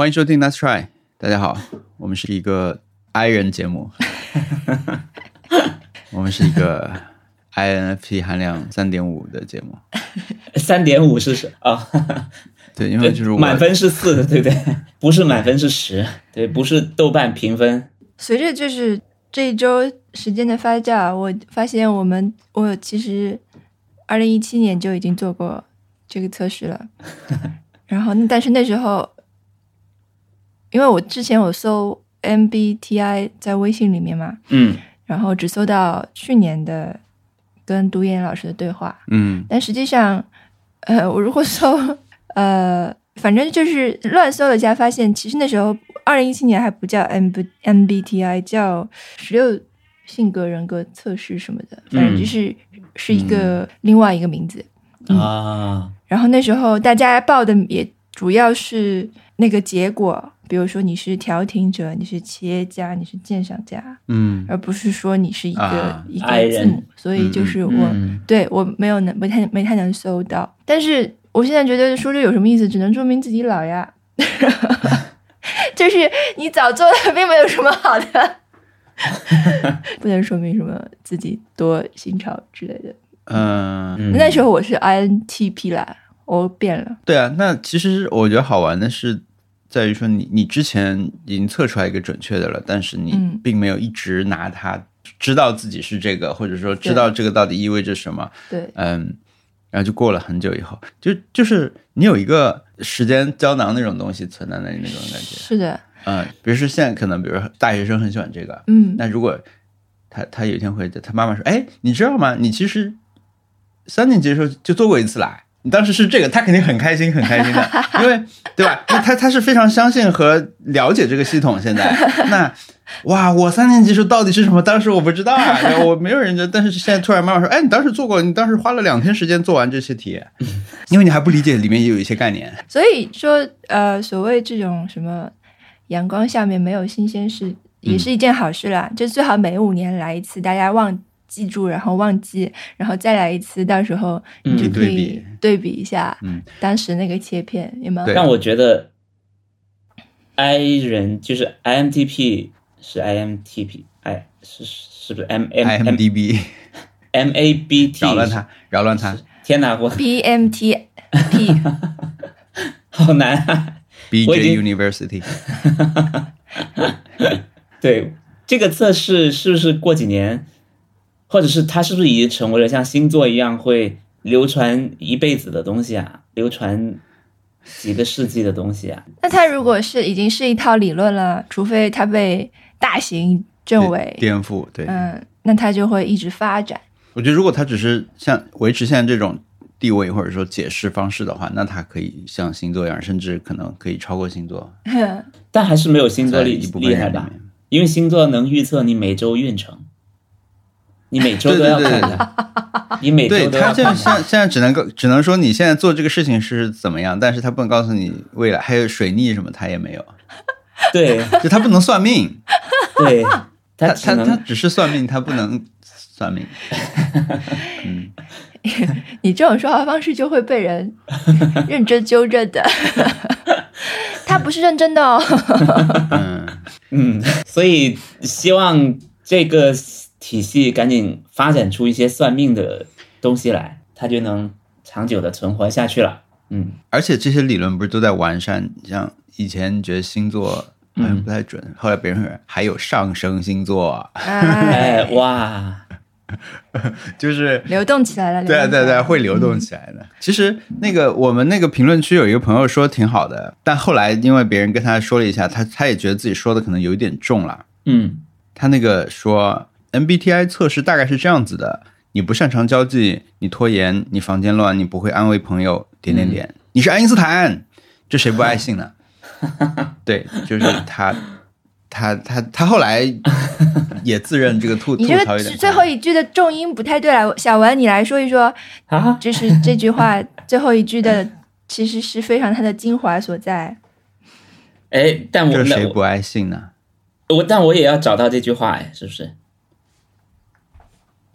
欢迎收听 Let's Try，大家好，我们是一个 I 人节目，我们是一个 INFP 含量三点五的节目，三点五是什啊？对，因为就是满分是四，对不对？不是满分是十，对，不是豆瓣评分。随着就是这一周时间的发酵，我发现我们我其实二零一七年就已经做过这个测试了，然后但是那时候，因为我之前我搜 MBTI 在微信里面嘛，嗯。然后只搜到去年的跟独眼老师的对话，嗯。但实际上，呃，我如果搜，呃，反正就是乱搜了一下，发现其实那时候二零一七年还不叫 M B MBTI，叫十六性格人格测试什么的，反正就是、是一个另外一个名字。啊，然后那时候大家报的也主要是那个结果，比如说你是调停者，你是企业家，你是鉴赏家，嗯而不是说你是一个、啊一个字母。所以就是我。嗯对我没有能没太没太能搜到，但是我现在觉得说这有什么意思？只能说明自己老呀，就是你早做的并没有什么好的，不能说明什么自己多新潮之类的。嗯，嗯那时候我是 INTP 啦，我变了，对啊，那其实我觉得好玩的是。在于说你，你之前已经测出来一个准确的了，但是你嗯并没有一直拿它知道自己是这个，或者说知道这个到底意味着什么。对，嗯，然后就过了很久以后，就就是你有一个时间胶囊那种东西存在那里那种感觉。是的，嗯，比如说现在可能，比如说大学生很喜欢这个，嗯，那如果他他有一天会他妈妈说，哎，你知道吗？你其实三年级的时候就做过一次啦。你当时是这个，他肯定很开心，很开心的，因为对吧？因为他他是非常相信和了解这个系统。现在，那哇，我三年级时候到底是什么？当时我不知道啊，我没有人家。但是现在突然妈妈说，哎，你当时做过，你当时花了两天时间做完这些题，因为你还不理解里面也有一些概念。所以说呃，所谓这种什么阳光下面没有新鲜事，也是一件好事啦。就最好每五年来一次，大家忘记住，然后忘记，然后再来一次，到时候你就嗯可以对比。对比一下，嗯，当时那个切片有没有让我觉得 I 人就是 IMTP 是 IMTP，哎，是是不是？M M M IMDB M A B T？扰乱他，扰乱他天哪，我。BMTP 好难啊！我已，BJ University。对这个测试是不是过几年，或者是它是不是已经成为了像星座一样会流传一辈子的东西啊？流传几个世纪的东西啊？那它如果是已经是一套理论了，除非它被大型政委，颠覆，对，嗯，那它就会一直发展。我觉得如果它只是像维持现在这种地位或者说解释方式的话，那它可以像星座一样，甚至可能可以超过星座，但还是没有星座厉厉害吧？因为星座能预测你每周运程，你每周都对对对要看的，你每周都要看的。现在现在只能够只能说你现在做这个事情是怎么样，但是他不能告诉你未来还有水逆什么，他也没有，对就他不能算命，对，他他他只是算命，他不能算命。嗯 你这种说话方式就会被人认真纠正的。他不是认真的哦。嗯，嗯，所以希望这个体系赶紧发展出一些算命的东西来，它就能长久的存活下去了。嗯，而且这些理论不是都在完善？像以前觉得星座好像不太准，后来别人说还有上升星座，哎哎，哇，就是流动起来了。对啊，对啊对会流动起来的。其实那个我们那个评论区有一个朋友说挺好的，但后来因为别人跟他说了一下，他他也觉得自己说的可能有一点重了。嗯他那个说 MBTI 测试大概是这样子的：你不擅长交际，你拖延，你房间乱，你不会安慰朋友，点点点，你是爱因斯坦，这谁不爱信呢？对，就是他。他他他后来也自认这个吐 吐槽有点最后一句的重音不太对了，小文你来说一说，啊，就是这句话最后一句的其实是非常它的精华所在。哎，但我这谁不爱信呢？我但我也要找到这句话，哎，是不是？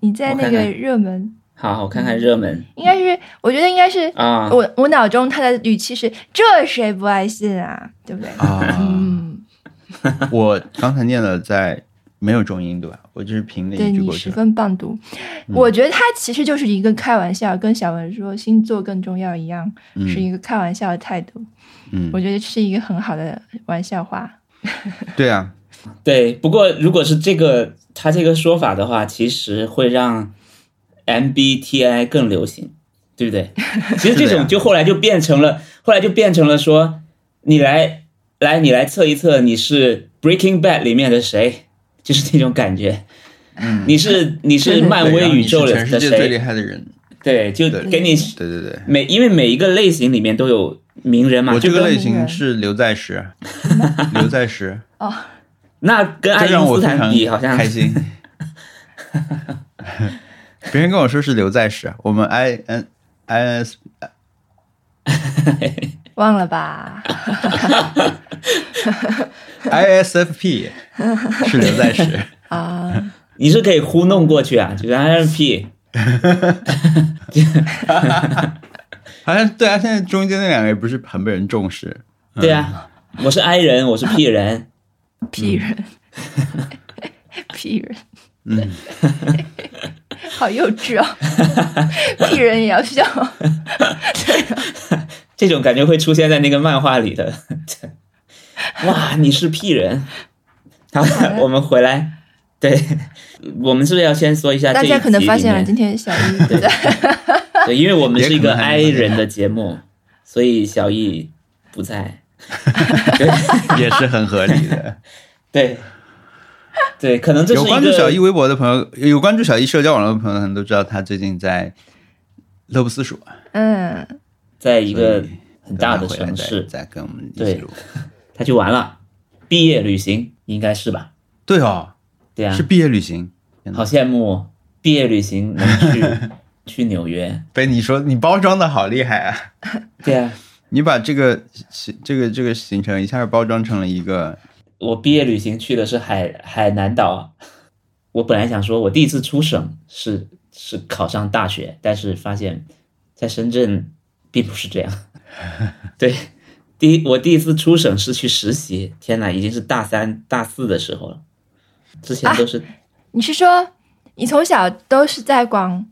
你在那个热门好，我看看热门应该是，我觉得应该是啊。我我脑中他的语气是这谁不爱信啊，对不对？啊，嗯，我刚才念了在没有中音对吧？我就是凭那对一句你十过去十。分棒读。我觉得他其实就是一个开玩笑，跟小文说星座更重要一样，是一个开玩笑的态度。嗯我觉得是一个很好的玩笑话。对啊，对，不过如果是这个他这个说法的话，其实会让 MBTI 更流行，对不对？其实这种就后来就变成了，后来就变成了说，你来来，你来测一测你是 Breaking Bad 里面的谁，就是那种感觉。嗯，你是你是漫威宇宙的的全世界最厉？害的人。对，就给你对对对，每因为每一个类型里面都有名人嘛，我这个类型是刘在石，刘在石，那跟爱因斯坦比好像开心。别人跟我说是刘在石，我们 I N I N S 忘了吧？I S F P 是刘在石，啊，你是可以糊弄过去啊，就是 INP。好像对啊，现在中间那两个也不是很被人重视。对啊，我是 I 人，我是 P 人，屁人，屁人，嗯，好幼稚哦！屁人也要笑。这种感觉会出现在那个漫画里的。哇，你是 P 人。好，我们回来。对，我们是不是要先说一下这一大家可能发现了，今天小易不在。对，因为我们是一个 I 人的节目，所以小易不在。也是很合理的。对，对，可能这是有关注小易微博的朋友，有关注小易社交网络的朋友，可能都知道他最近在乐不思蜀，嗯，在一个很大的城市，再再跟我们一对起录。他去玩了，毕业旅行应该是吧？对哦，对啊，是毕业旅行。好羡慕哦毕业旅行能去 去纽约。被你说你包装的好厉害啊！对啊，你把这个行这个这个行程一下包装成了一个我毕业旅行去的是海海南岛。我本来想说，我第一次出省是是考上大学，但是发现，在深圳并不是这样。对，第一我第一次出省是去实习，天哪，已经是大三大四的时候了。之前都是你是说你从小都是在广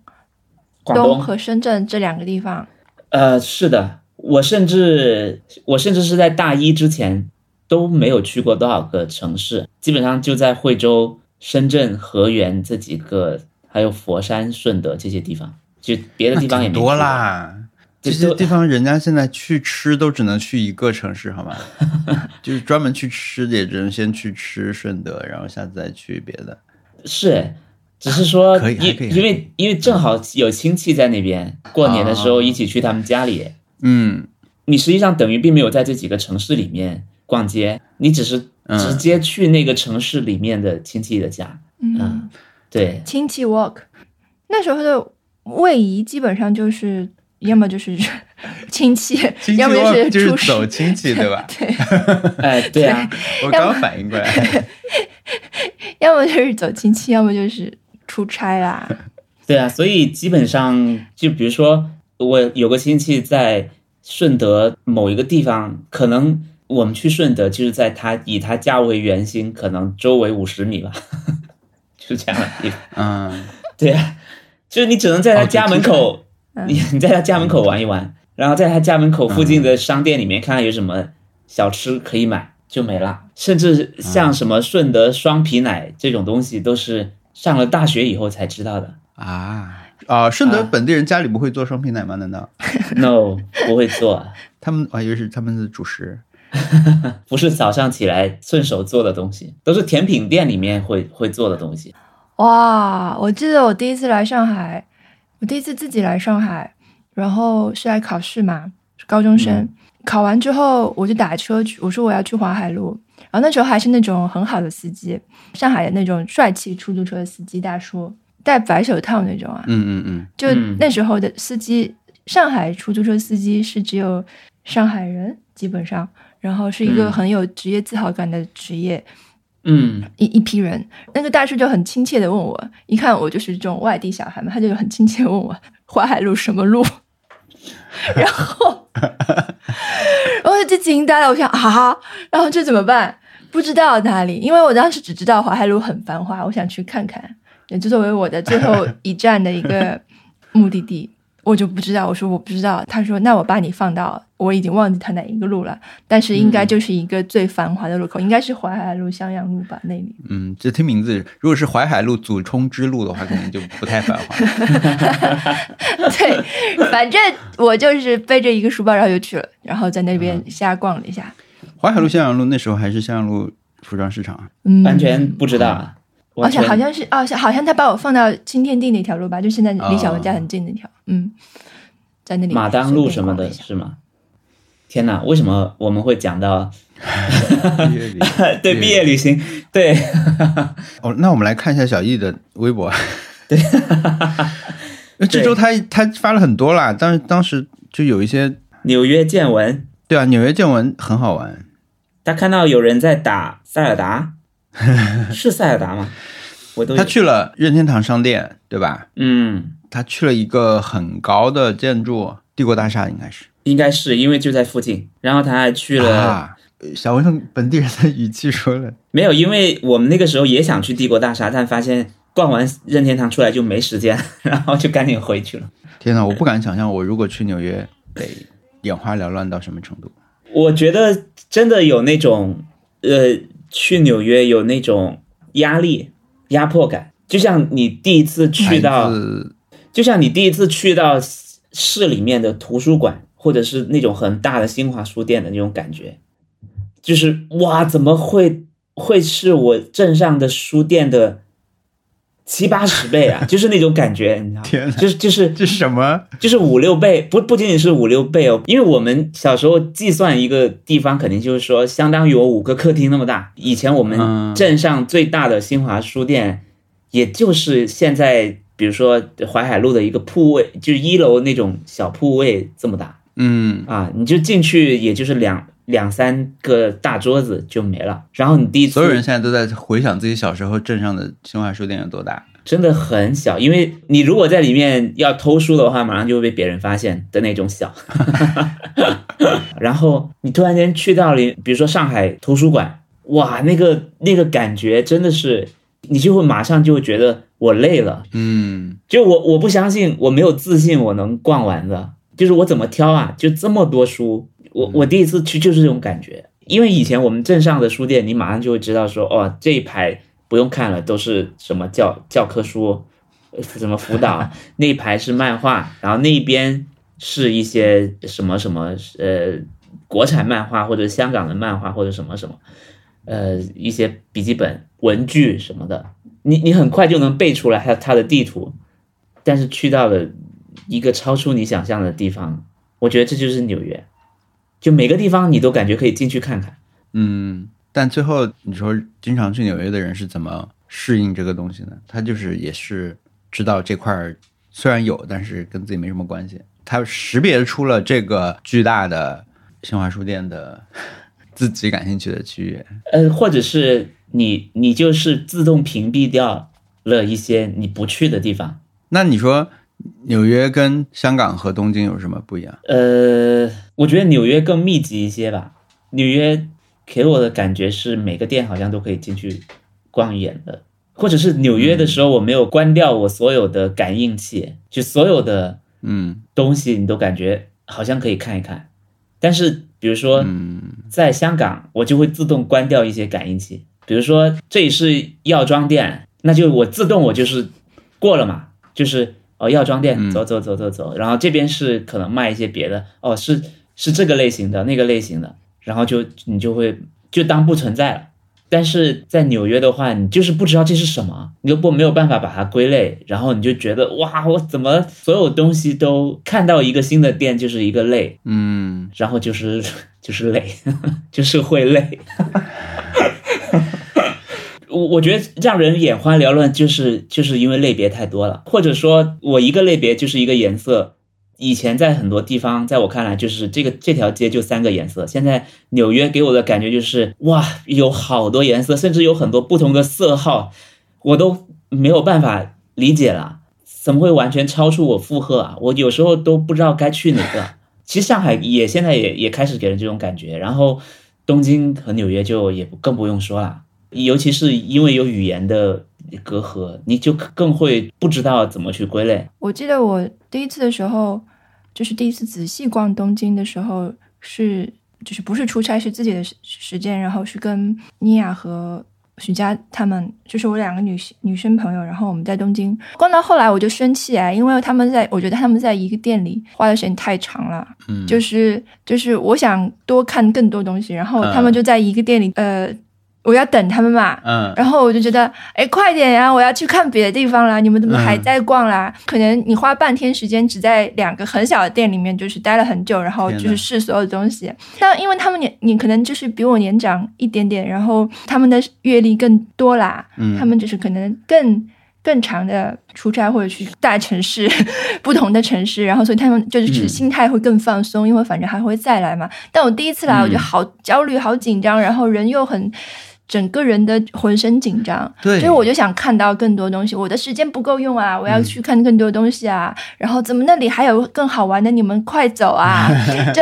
广，东和深圳这两个地方？呃，是的，我甚至我甚至是在大一之前都没有去过多少个城市，基本上就在惠州、深圳、河源这几个，还有佛山、顺德这些地方，就别的地方也没多。啦。这些地方人家现在去吃都只能去一个城市，好吗？就是专门去吃的也只能先去吃顺德，然后下次再去别的。是，只是说因因为因为正好有亲戚在那边，过年的时候一起去他们家里，嗯，你实际上等于并没有在这几个城市里面逛街，你只是嗯。直接去那个城市里面的亲戚的家。嗯，对，亲戚 walk，那时候的位移基本上就是要么就是 亲戚，亲戚要么就是？走亲戚，对吧？对，哎，对啊，我刚反应过来，要么就是走亲戚，要么就是出差啦。对啊，所以基本上就比如说，我有个亲戚在顺德某一个地方，可能我们去顺德就是在他以他家为圆心，可能周围五十米吧，就这样的地方。嗯，对啊，就是你只能在他哦家门口，你你在他家门口玩一玩，然后在他家门口附近的商店里面看看有什么小吃可以买，就没了。甚至像什么顺德双皮奶这种东西，都是上了大学以后才知道的。啊啊，顺德啊本地人家里不会做双皮奶吗？难道 No，不会做，啊他们我还以为是他们的主食？不是早上起来顺手做的东西，都是甜品店里面会会做的东西。哇，我记得我第一次来上海，我第一次自己来上海，然后是来考试嘛，是高中生。考完之后，我就打车去，我说我要去淮海路，然后那时候还是那种很好的司机，上海的那种帅气出租车的司机大叔，戴白手套那种啊。嗯嗯嗯，就嗯那时候的司机，上海出租车司机是只有上海人，基本上，然后是一个嗯很有职业自豪感的职业。嗯，一一批人，那个大叔就很亲切的问我，一看我就是这种外地小孩嘛，他就很亲切地问我淮海路什么路，然后我就惊呆了，我想啊，然后这怎么办？不知道哪里，因为我当时只知道淮海路很繁华，我想去看看，也就作为我的最后一站的一个目的地。我就不知道，我说我不知道，他说那我把你放到，我已经忘记他哪一个路了，但是应该就是一个最繁华的路口，应该是淮海路、襄阳路吧那里。嗯，这听名字，如果是淮海路祖冲之路的话，可能就不太繁华。对，反正我就是背着一个书包，然后就去了，然后在那边瞎逛了一下。淮海路、襄阳路那时候还是襄阳路服装市场啊。嗯，完全不知道啊。而且好像是哦，好像他把我放到新天地那条路吧，就现在离小文家很近那条，嗯，在那里马当路什么的是吗？天哪，为什么我们会讲到 对毕业旅行？对，哦，那我们来看一下小易的微博。对，这周他他发了很多啦，当当时就有一些，纽约见闻，对啊，纽约见闻很好玩。他看到有人在打塞尔达，是塞尔达吗？我都他去了任天堂商店，对吧？嗯，他去了一个很高的建筑，帝国大厦应该是。应该是因为就在附近，然后他还去了。啊，小文用本地人的语气说了，没有，因为我们那个时候也想去帝国大厦，但发现逛完任天堂出来就没时间，然后就赶紧回去了。天哪，我不敢想象，我如果去纽约得眼花缭乱到什么程度。我觉得真的有那种呃，去纽约有那种压力、压迫感，就像你第一次去到就像你第一次去到市里面的图书馆，或者是那种很大的新华书店的那种感觉，就是哇，怎么会会是我镇上的书店的七八十倍啊？就是那种感觉，你知道吗？天哪就是就是这是什么？就是五六倍，不不仅仅是五六倍哦，因为我们小时候计算一个地方，肯定就是说相当于我五个客厅那么大。以前我们嗯镇上最大的新华书店，也就是现在比如说淮海路的一个铺位，就是一楼那种小铺位这么大嗯，啊，你就进去也就是两两三个大桌子就没了。然后你第一次所有人现在都在回想自己小时候镇上的新华书店有多大。真的很小，因为你如果在里面要偷书的话，马上就会被别人发现的那种小。然后你突然间去到了，比如说上海图书馆，哇，那个那个感觉真的是，你就会马上就会觉得我累了，嗯，就我我不相信，我没有自信我能逛完的，就是我怎么挑啊？就这么多书，我我第一次去就是这种感觉，因为以前我们镇上的书店，你马上就会知道说，哦，这一排不用看了，都是什么教教科书，呃什么辅导，那一排是漫画，然后那一边是一些什么什么呃国产漫画或者香港的漫画或者什么什么，呃一些笔记本文具什么的，你你很快就能背出来它它的地图，但是去到了一个超出你想象的地方，我觉得这就是纽约，就每个地方你都感觉可以进去看看。嗯，但最后你说经常去纽约的人是怎么适应这个东西呢？他就是也是知道这块儿虽然有，但是跟自己没什么关系。他识别出了这个巨大的新华书店的 自己感兴趣的区域。呃，或者是你你就是自动屏蔽掉了一些你不去的地方。那你说纽约跟香港和东京有什么不一样？呃，我觉得纽约更密集一些吧。纽约给我的感觉是每个店好像都可以进去逛一眼的，或者是纽约的时候我没有关掉我所有的感应器，就所有的嗯。东西你都感觉好像可以看一看。但是比如说嗯在香港，我就会自动关掉一些感应器，比如说这里是药妆店，那就我自动我就是过了嘛，就是哦药妆店嗯。走走走走走，然后这边是可能卖一些别的，哦是是这个类型的那个类型的，然后就你就会就当不存在了。但是在纽约的话，你就是不知道这是什么，你又不没有办法把它归类，然后你就觉得哇，我怎么所有东西都看到一个新的店就是一个类，嗯，然后就是就是累，就是会累。我我觉得让人眼花缭乱，就是就是因为类别太多了，或者说我一个类别就是一个颜色，以前在很多地方，在我看来就是这个这条街就三个颜色，现在纽约给我的感觉就是哇，有好多颜色，甚至有很多不同的色号，我都没有办法理解了，怎么会完全超出我负荷啊？我有时候都不知道该去哪个。其实上海也现在也也开始给人这种感觉，然后东京和纽约就也更不用说了，尤其是因为有语言的隔阂，你就更会不知道怎么去归类。我记得我第一次的时候，就是第一次仔细逛东京的时候，是就是不是出差，是自己的时时间，然后是跟妮亚和许佳他们，就是我两个女性女生朋友，然后我们在东京逛到后来，我就生气啊，因为他们在我觉得他们在一个店里花的时间太长了，嗯，就是就是我想多看更多东西，然后他们就在一个店里，呃，我要等他们嘛，嗯然后我就觉得，哎，快点呀！我要去看别的地方啦！你们怎么还在逛啦？可能你花半天时间只在两个很小的店里面，就是待了很久，然后就是试所有的东西。但因为他们年，你可能就是比我年长一点点，然后他们的阅历更多啦，嗯他们就是可能更。更长的出差或者去大城市，不同的城市，然后所以他们就是嗯心态会更放松，因为反正还会再来嘛。但我第一次来，我就嗯好焦虑、好紧张，然后人又很整个人的浑身紧张，对所以我就想看到更多东西。我的时间不够用啊，我要嗯去看更多东西啊。然后怎么那里还有更好玩的？你们快走啊！就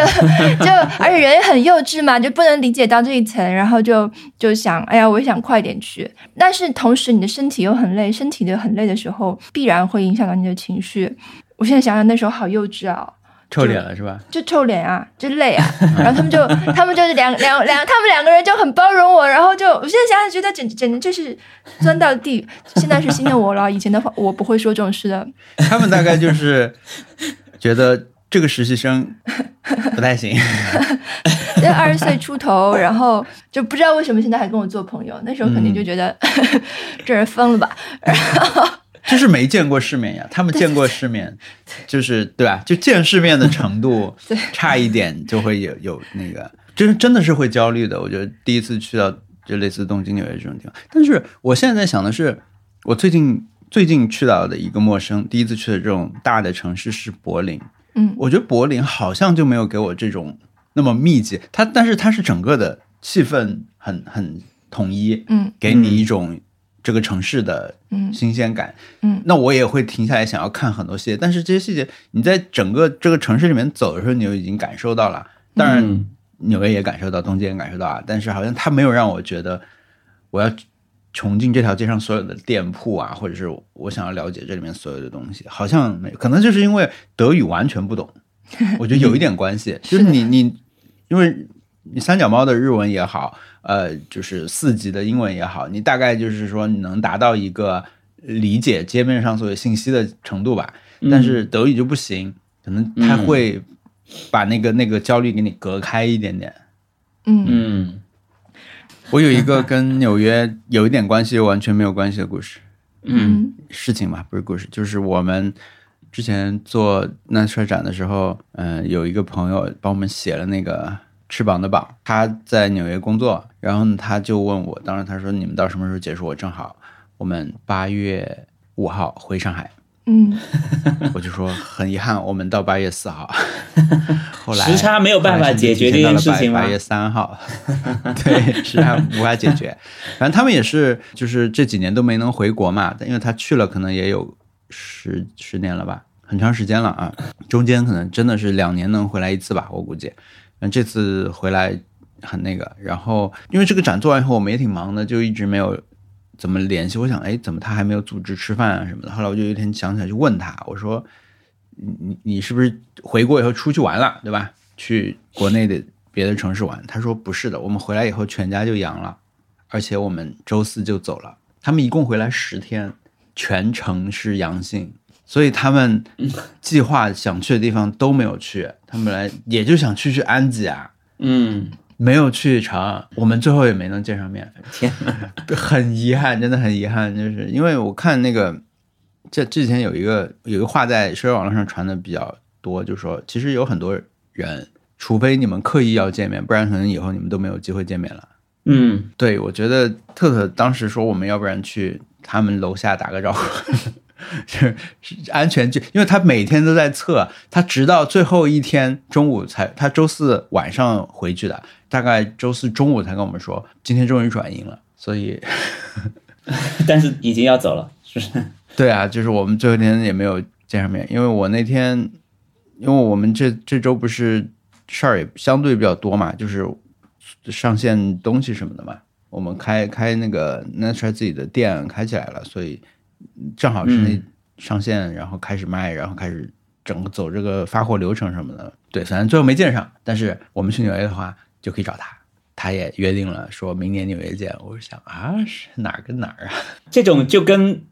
就而且人也很幼稚嘛，就不能理解到这一层，然后就就想，哎呀，我也想快点去。但是同时你的身体又很累，身体的很累的时候，必然会影响到你的情绪。我现在想想那时候好幼稚啊、臭脸了是吧？就臭脸啊，就累啊，然后他们就他们就是两两两，他们两个人就很包容我，然后就我现在想想觉得简简直就是钻到地。现在是新的我了，以前的话我不会说这种事的。他们大概就是觉得这个实习生 不太行，就 二十岁出头，然后就不知道为什么现在还跟我做朋友，那时候肯定就觉得、这人疯了吧。就是没见过世面呀。他们见过世面，就是对吧？就见世面的程度 对差一点，就会有有那个，真真的是会焦虑的。我觉得第一次去到就类似东京、纽约这种地方，但是我现在在想的是，我最近最近去到的一个陌生，第一次去的这种大的城市是柏林。嗯我觉得柏林好像就没有给我这种那么密集，它但是它是整个的气氛很很统一，嗯给你一种这个城市的嗯新鲜感。嗯那我也会停下来想要看很多细节，但是这些细节你在整个这个城市里面走的时候，你就已经感受到了。当然，嗯纽约也感受到，东京也感受到啊，但是好像它没有让我觉得我要穷尽这条街上所有的店铺啊，或者是我想要了解这里面所有的东西，好像没。可能就是因为德语完全不懂，我觉得有一点关系，就是你你因为你三脚猫的日文也好，呃，就是四级的英文也好，你大概就是说你能达到一个理解街面上所有信息的程度吧。但是德语就不行，可能他会把那个那个焦虑给你隔开一点点。嗯。嗯。我有一个跟纽约有一点关系又完全没有关系的故事，嗯。事情嘛，不是故事，就是我们之前做那车展的时候，嗯、有一个朋友帮我们写了那个翅膀的膀，他在纽约工作，然后呢他就问我，当时他说你们到什么时候结束？我正好我们八月五号回上海，嗯 我就说很遗憾，我们到八月四号，后来时差没有办法解决这件事情吗八月三号，对，时差无法解决。反正他们也是，就是这几年都没能回国嘛，但因为他去了，可能也有十十年了吧，很长时间了啊。中间可能真的是两年能回来一次吧，我估计。嗯，这次回来很那个，然后因为这个展做完以后，我们也挺忙的，就一直没有怎么联系。我想，哎，怎么他还没有组织吃饭啊什么的？后来我就有一天想起来，就问他，我说：“你你你是不是回国以后出去玩了，对吧？去国内的别的城市玩？”他说：“不是的，我们回来以后全家就阳了，而且我们周四就走了。他们一共回来十天，全程是阳性。”所以他们计划想去的地方都没有去，他们本来也就想去去安吉啊，嗯，没有去成，我们最后也没能见上面，天呐，很遗憾，真的很遗憾，就是因为我看那个，这之前有一个有一个话在社交网络上传的比较多，就说其实有很多人，除非你们刻意要见面，不然可能以后你们都没有机会见面了。嗯。对，我觉得特特当时说我们要不然去他们楼下打个招呼，是是安全距，因为他每天都在测，他直到最后一天中午才，他周四晚上回去的，大概周四中午才跟我们说，今天终于转阴了，所以 但是已经要走了，是不是？对啊，就是我们最后一天也没有见上面，因为我那天，因为我们这这周不是事儿也相对比较多嘛，就是上线东西什么的嘛，我们开开那个 Nature 自己的店开起来了，所以正好是那嗯上线，然后开始卖，然后开始整个走这个发货流程什么的。对，反正最后没见上，但是我们去纽约的话就可以找他，他也约定了说明年纽约见。我就想啊，是哪儿跟哪儿啊？这种就跟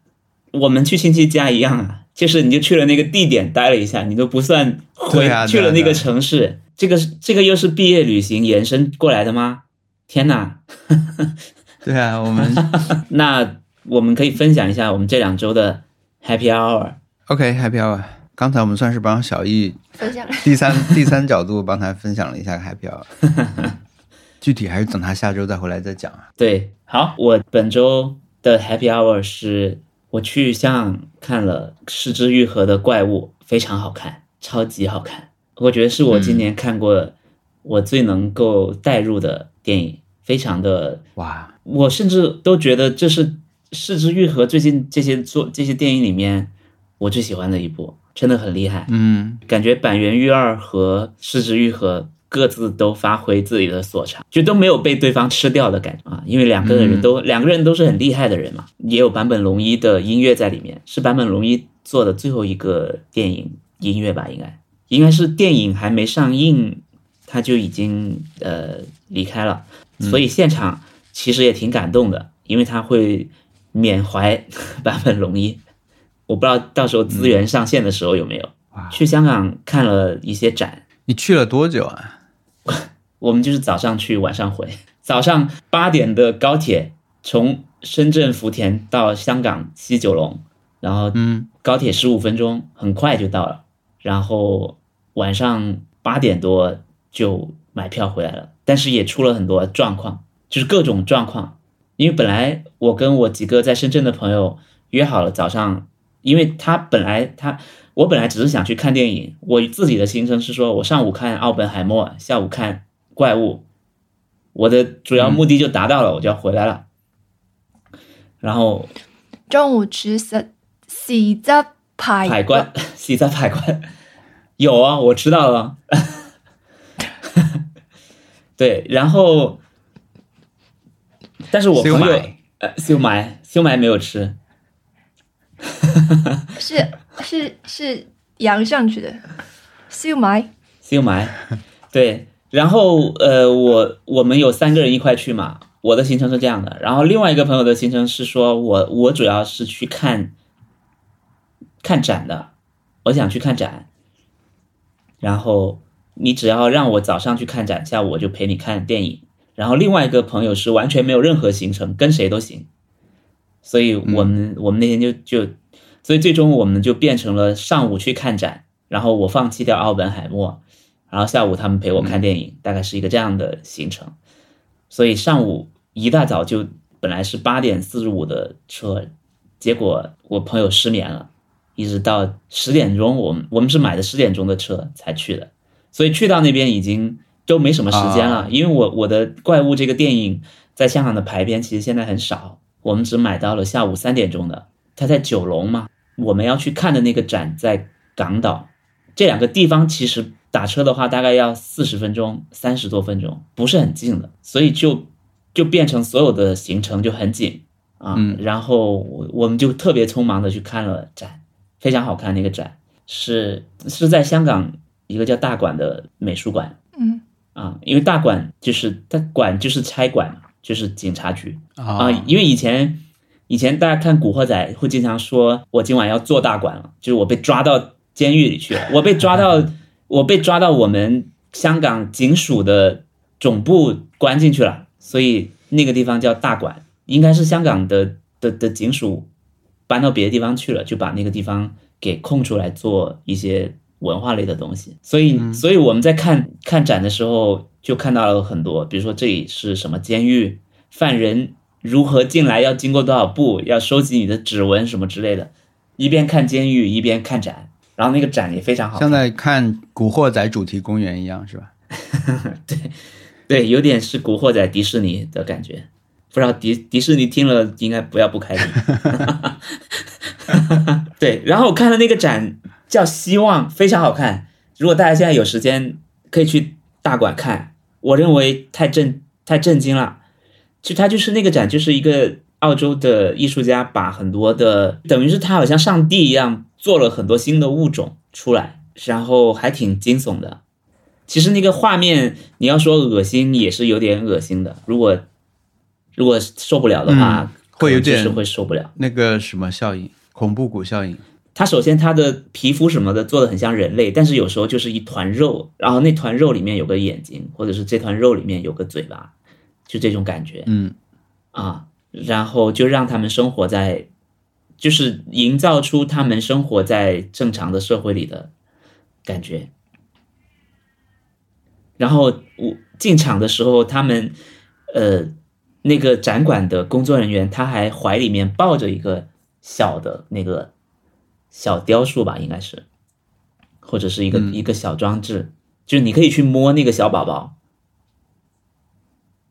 我们去亲戚家一样啊，就是你就去了那个地点待了一下，你都不算回、去了那个城市。这个是这个又是毕业旅行延伸过来的吗？天哪！对啊，我们 那我们可以分享一下我们这两周的 Happy Hour。OK，Happy Hour。刚才我们算是帮小易分享了。第三第三角度帮他分享了一下 Happy Hour，具体还是等他下周再回来再讲啊。对，好，我本周的 Happy Hour 是我去香港看了《失之愈合的怪物》，非常好看，超级好看。我觉得是我今年看过我最能够带入的电影，非常的，哇，我甚至都觉得这是《失之愈合》最近这些做这些电影里面我最喜欢的一部，真的很厉害。嗯感觉板垣裕二和失之愈合各自都发挥自己的所长，就都没有被对方吃掉的感觉啊！因为两个人都、两个人都是很厉害的人嘛，也有坂本龙一的音乐在里面，是坂本龙一做的最后一个电影音乐吧？应该应该是电影还没上映，他就已经呃离开了，所以现场其实也挺感动的，因为他会缅怀 坂本龙一。我不知道到时候资源上线的时候有没有。哇，去香港看了一些展，你去了多久啊？我们就是早上去，晚上回。早上八点的高铁从深圳福田到香港西九龙，然后嗯高铁十五分钟，很快就到了。然后晚上八点多就买票回来了，但是也出了很多状况，就是各种状况。因为本来我跟我几个在深圳的朋友约好了早上，因为他本来他我本来只是想去看电影，我自己的行程是说我上午看奥本海默，下午看怪物，我的主要目的就达到了，我就要回来了。然后中午吃食豉汁排海关，西藏海关有啊，我知道了。对，然后，但是我朋友呃修买修买没有吃，是是是扬上去的，修埋修买，对，然后呃，我我们有三个人一块去嘛，我的行程是这样的，然后另外一个朋友的行程是说我我主要是去看看展的，我想去看展，然后你只要让我早上去看展，下午我就陪你看电影。然后另外一个朋友是完全没有任何行程，跟谁都行，所以我们、我们那天就就，所以最终我们就变成了上午去看展，然后我放弃掉奥本海默，然后下午他们陪我看电影，大概是一个这样的行程。所以上午一大早就本来是八点四十五的车，结果我朋友失眠了，一直到十点钟，我们我们是买的十点钟的车才去的，所以去到那边已经都没什么时间了，啊。因为我我的怪物这个电影在香港的排片其实现在很少，我们只买到了下午三点钟的，它在九龙嘛，我们要去看的那个展在港岛，这两个地方其实打车的话大概要四十分钟，三十多分钟，不是很近的，所以就就变成所有的行程就很紧啊。嗯。然后我我们就特别匆忙的去看了展，非常好看那个展是是在香港一个叫大馆的美术馆。嗯，啊，因为大馆就是它馆就是差馆嘛，就是警察局。啊啊，因为以前以前大家看《古惑仔》会经常说，我今晚要做大馆了，就是我被抓到监狱里去了，我被抓到 我被抓到我们香港警署的总部关进去了，所以那个地方叫大馆，应该是香港的的的警署搬到别的地方去了，就把那个地方给空出来做一些文化类的东西。所以，所以我们在看看展的时候，就看到了很多，比如说这里是什么监狱，犯人如何进来，要经过多少步，要收集你的指纹什么之类的。一边看监狱一边看展，然后那个展也非常好看像在看《古惑仔》主题公园一样，是吧？对，有点是古惑仔迪士尼的感觉。不知道迪迪士尼听了应该不要不开心。对，然后我看了那个展叫《希望》，非常好看。如果大家现在有时间，可以去大馆看。我认为太震太震惊了。其实它就是那个展，就是一个澳洲的艺术家把很多的，等于是他好像上帝一样做了很多新的物种出来，然后还挺惊悚的。其实那个画面，你要说恶心也是有点恶心的。如果如果受不了的话，嗯会有点会受不了。那个什么效应，恐怖谷效应。它首先它的皮肤什么的做的很像人类，但是有时候就是一团肉，然后那团肉里面有个眼睛，或者是这团肉里面有个嘴巴，就这种感觉嗯，啊。然后就让他们生活在，就是营造出他们生活在正常的社会里的感觉。然后我进场的时候，他们呃那个展馆的工作人员他还怀里面抱着一个小的那个小雕塑吧，应该是，或者是一个、嗯一个小装置，就是你可以去摸那个小宝宝，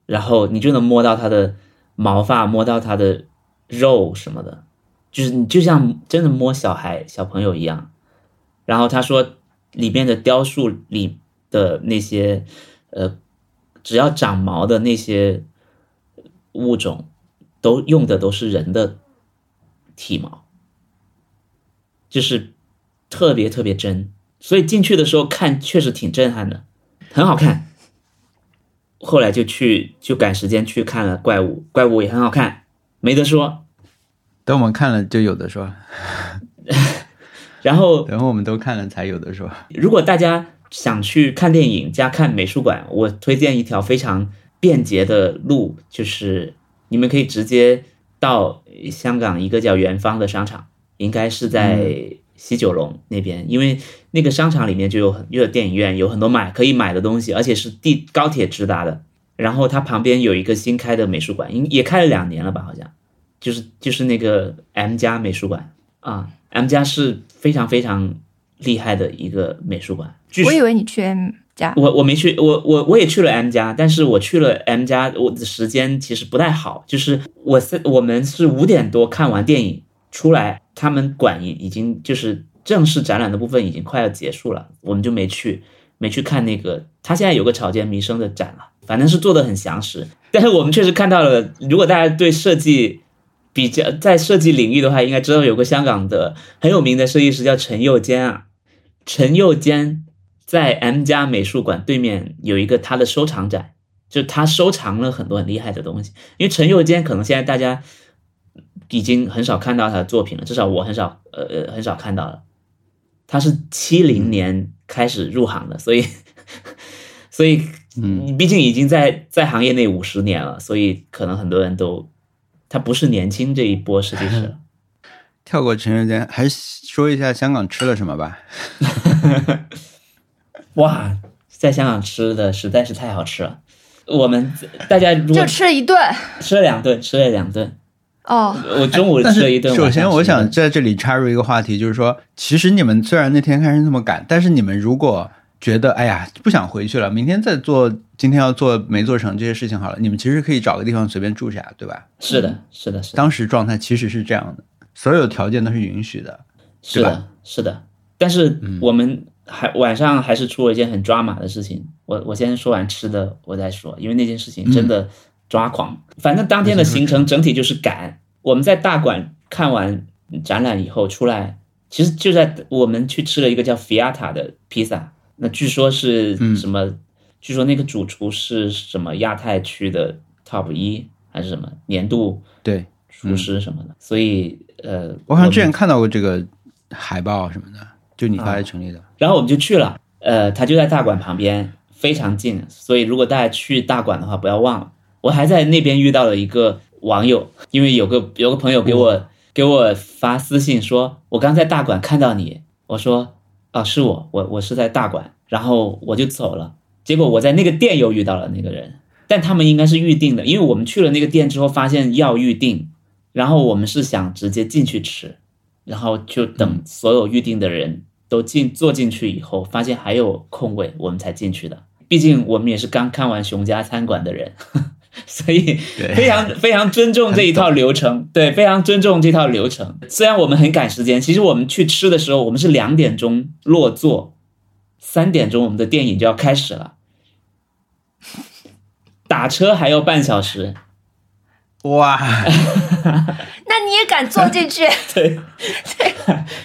然后你就能摸到它的毛发，摸到它的肉什么的，就是你就像真的摸小孩小朋友一样。然后他说，里面的雕塑里的那些呃，只要长毛的那些物种，都用的都是人的体毛，就是特别特别真。所以进去的时候看确实挺震撼的，很好看。后来就去就赶时间去看了怪物，怪物也很好看，没得说。等我们看了就有的说，然后 等我们都看了才有的说。如果大家想去看电影加看美术馆，我推荐一条非常便捷的路，就是你们可以直接到香港一个叫元芳的商场，应该是在西九龙那边，因为那个商场里面就有很又有电影院，有很多买可以买的东西，而且是地高铁直达的。然后它旁边有一个新开的美术馆，应也开了两年了吧，好像，就是就是那个 M 加美术馆啊，M 加是非常非常厉害的一个美术馆。我以为你去 M 家，我我没去，我我我也去了 M 家，但是我去了 M 家，我的时间其实不太好，就是我是我们是五点多看完电影出来，他们馆已已经就是正式展览的部分已经快要结束了，我们就没去没去看那个，他现在有个草间弥生的展了，反正是做的很详实，但是我们确实看到了，如果大家对设计。比较在设计领域的话，应该知道有个香港的很有名的设计师叫陈佑坚啊，陈佑坚在 M 家美术馆对面有一个他的收藏展，就他收藏了很多很厉害的东西。因为陈佑坚可能现在大家已经很少看到他的作品了，至少我很少呃呃很少看到了。他是七零年开始入行的，所以 所以嗯，毕竟已经在在行业内五十年了，所以可能很多人都他不是年轻这一波设计师了。跳过陈仁坚，还是说一下香港吃了什么吧。哇，在香港吃的实在是太好吃了。我们大家如果就吃了一顿吃了两顿，吃了两顿。哦。我中午吃了一顿，首先，我想在这里插入一个话题，就是说，其实你们虽然那天开始那么赶，但是你们如果觉得哎呀不想回去了，明天再做今天要做没做成这些事情好了，你们其实可以找个地方随便住下，对吧？是的，是的，是的，当时状态其实是这样的，所有条件都是允许的。是的，是的。但是我们还晚上还是出了一件很抓马的事情。我我先说完吃的，我再说，因为那件事情真的抓狂。反正当天的行程整体就是赶。我们在大馆看完展览以后出来，其实就在我们去吃了一个叫 Fiata 的披萨，那据说是嗯什么？据说那个主厨是什么亚太区的 Top 一还是什么年度对，厨师什么的，所以呃，我好像之前看到过这个海报什么的，就你发在群里的。然后我们就去了，呃，他就在大馆旁边，非常近，所以如果大家去大馆的话，不要忘了。我还在那边遇到了一个网友，因为有个有个朋友给我、给我发私信说，我刚在大馆看到你，我说啊是我，我我是在大馆，然后我就走了，结果我在那个店又遇到了那个人，但他们应该是预定的，因为我们去了那个店之后发现要预定，然后我们是想直接进去吃，然后就等所有预定的人都进坐进去以后，发现还有空位，我们才进去的。毕竟我们也是刚看完熊家餐馆的人，所以非常非常尊重这一套流程，对，非常尊重这套流程。虽然我们很赶时间，其实我们去吃的时候，我们是两点钟落座，三点钟我们的电影就要开始了，打车还要半小时。哇，那你也敢坐进去？对对，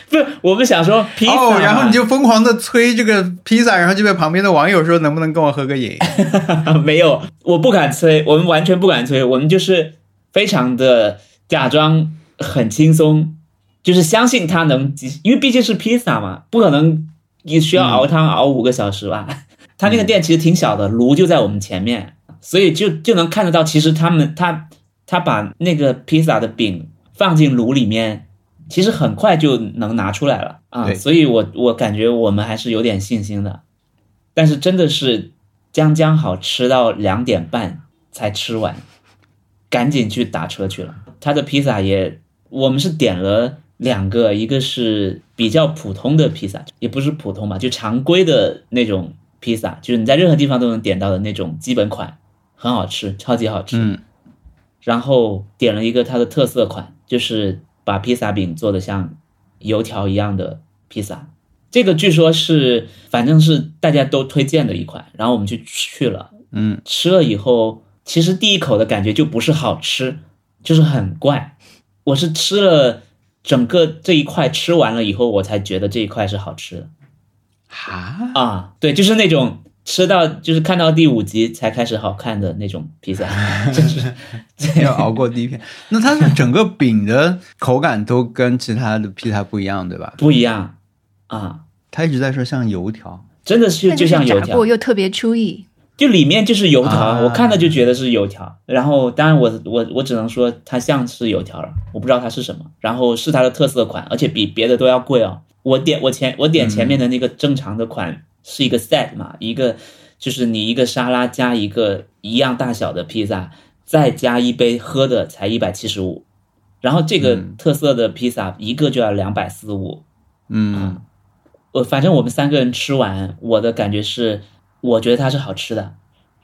不是我们想说披萨、哦，然后你就疯狂的催这个披萨，然后就被旁边的网友说能不能跟我合个影？没有，我不敢催，我们完全不敢催，我们就是非常的假装很轻松，就是相信他能，因为毕竟是披萨嘛，不可能你需要熬汤熬五个小时吧？他那个店其实挺小的，炉就在我们前面，所以就就能看得到，其实他们他他把那个披萨的饼放进炉里面。其实很快就能拿出来了啊，所以我我感觉我们还是有点信心的，但是真的是将将好吃到两点半才吃完，赶紧去打车去了。他的披萨也，我们是点了两个，一个是比较普通的披萨，也不是普通吧，就常规的那种披萨，就是你在任何地方都能点到的那种基本款，很好吃，超级好吃。嗯，然后点了一个它的特色款，就是把披萨饼做的像油条一样的披萨。这个据说是，反正是大家都推荐的一款，然后我们就去了，嗯，吃了以后，其实第一口的感觉就不是好吃，就是很怪。我是吃了整个这一块吃完了以后，我才觉得这一块是好吃的哈，啊。对，就是那种吃到就是看到第五集才开始好看的那种披萨，就是 要熬过第一片。那它是整个饼的口感都跟其他的披萨不一样，对吧？不一样啊。他一直在说像油条，真的是就像油条又特别出意。就里面就是油条，啊我看了就觉得是油条。然后当然我我我只能说它像是油条了，我不知道它是什么。然后是它的特色款，而且比别的都要贵哦。我点我前我点前面的那个正常的款是一个 set 嘛，一个就是你一个沙拉加一个一样大小的披萨，再加一杯喝的才一百七十五。然后这个嗯。特色的披萨一个就要两百四五，嗯，我反正我们三个人吃完，我的感觉是，我觉得它是好吃的，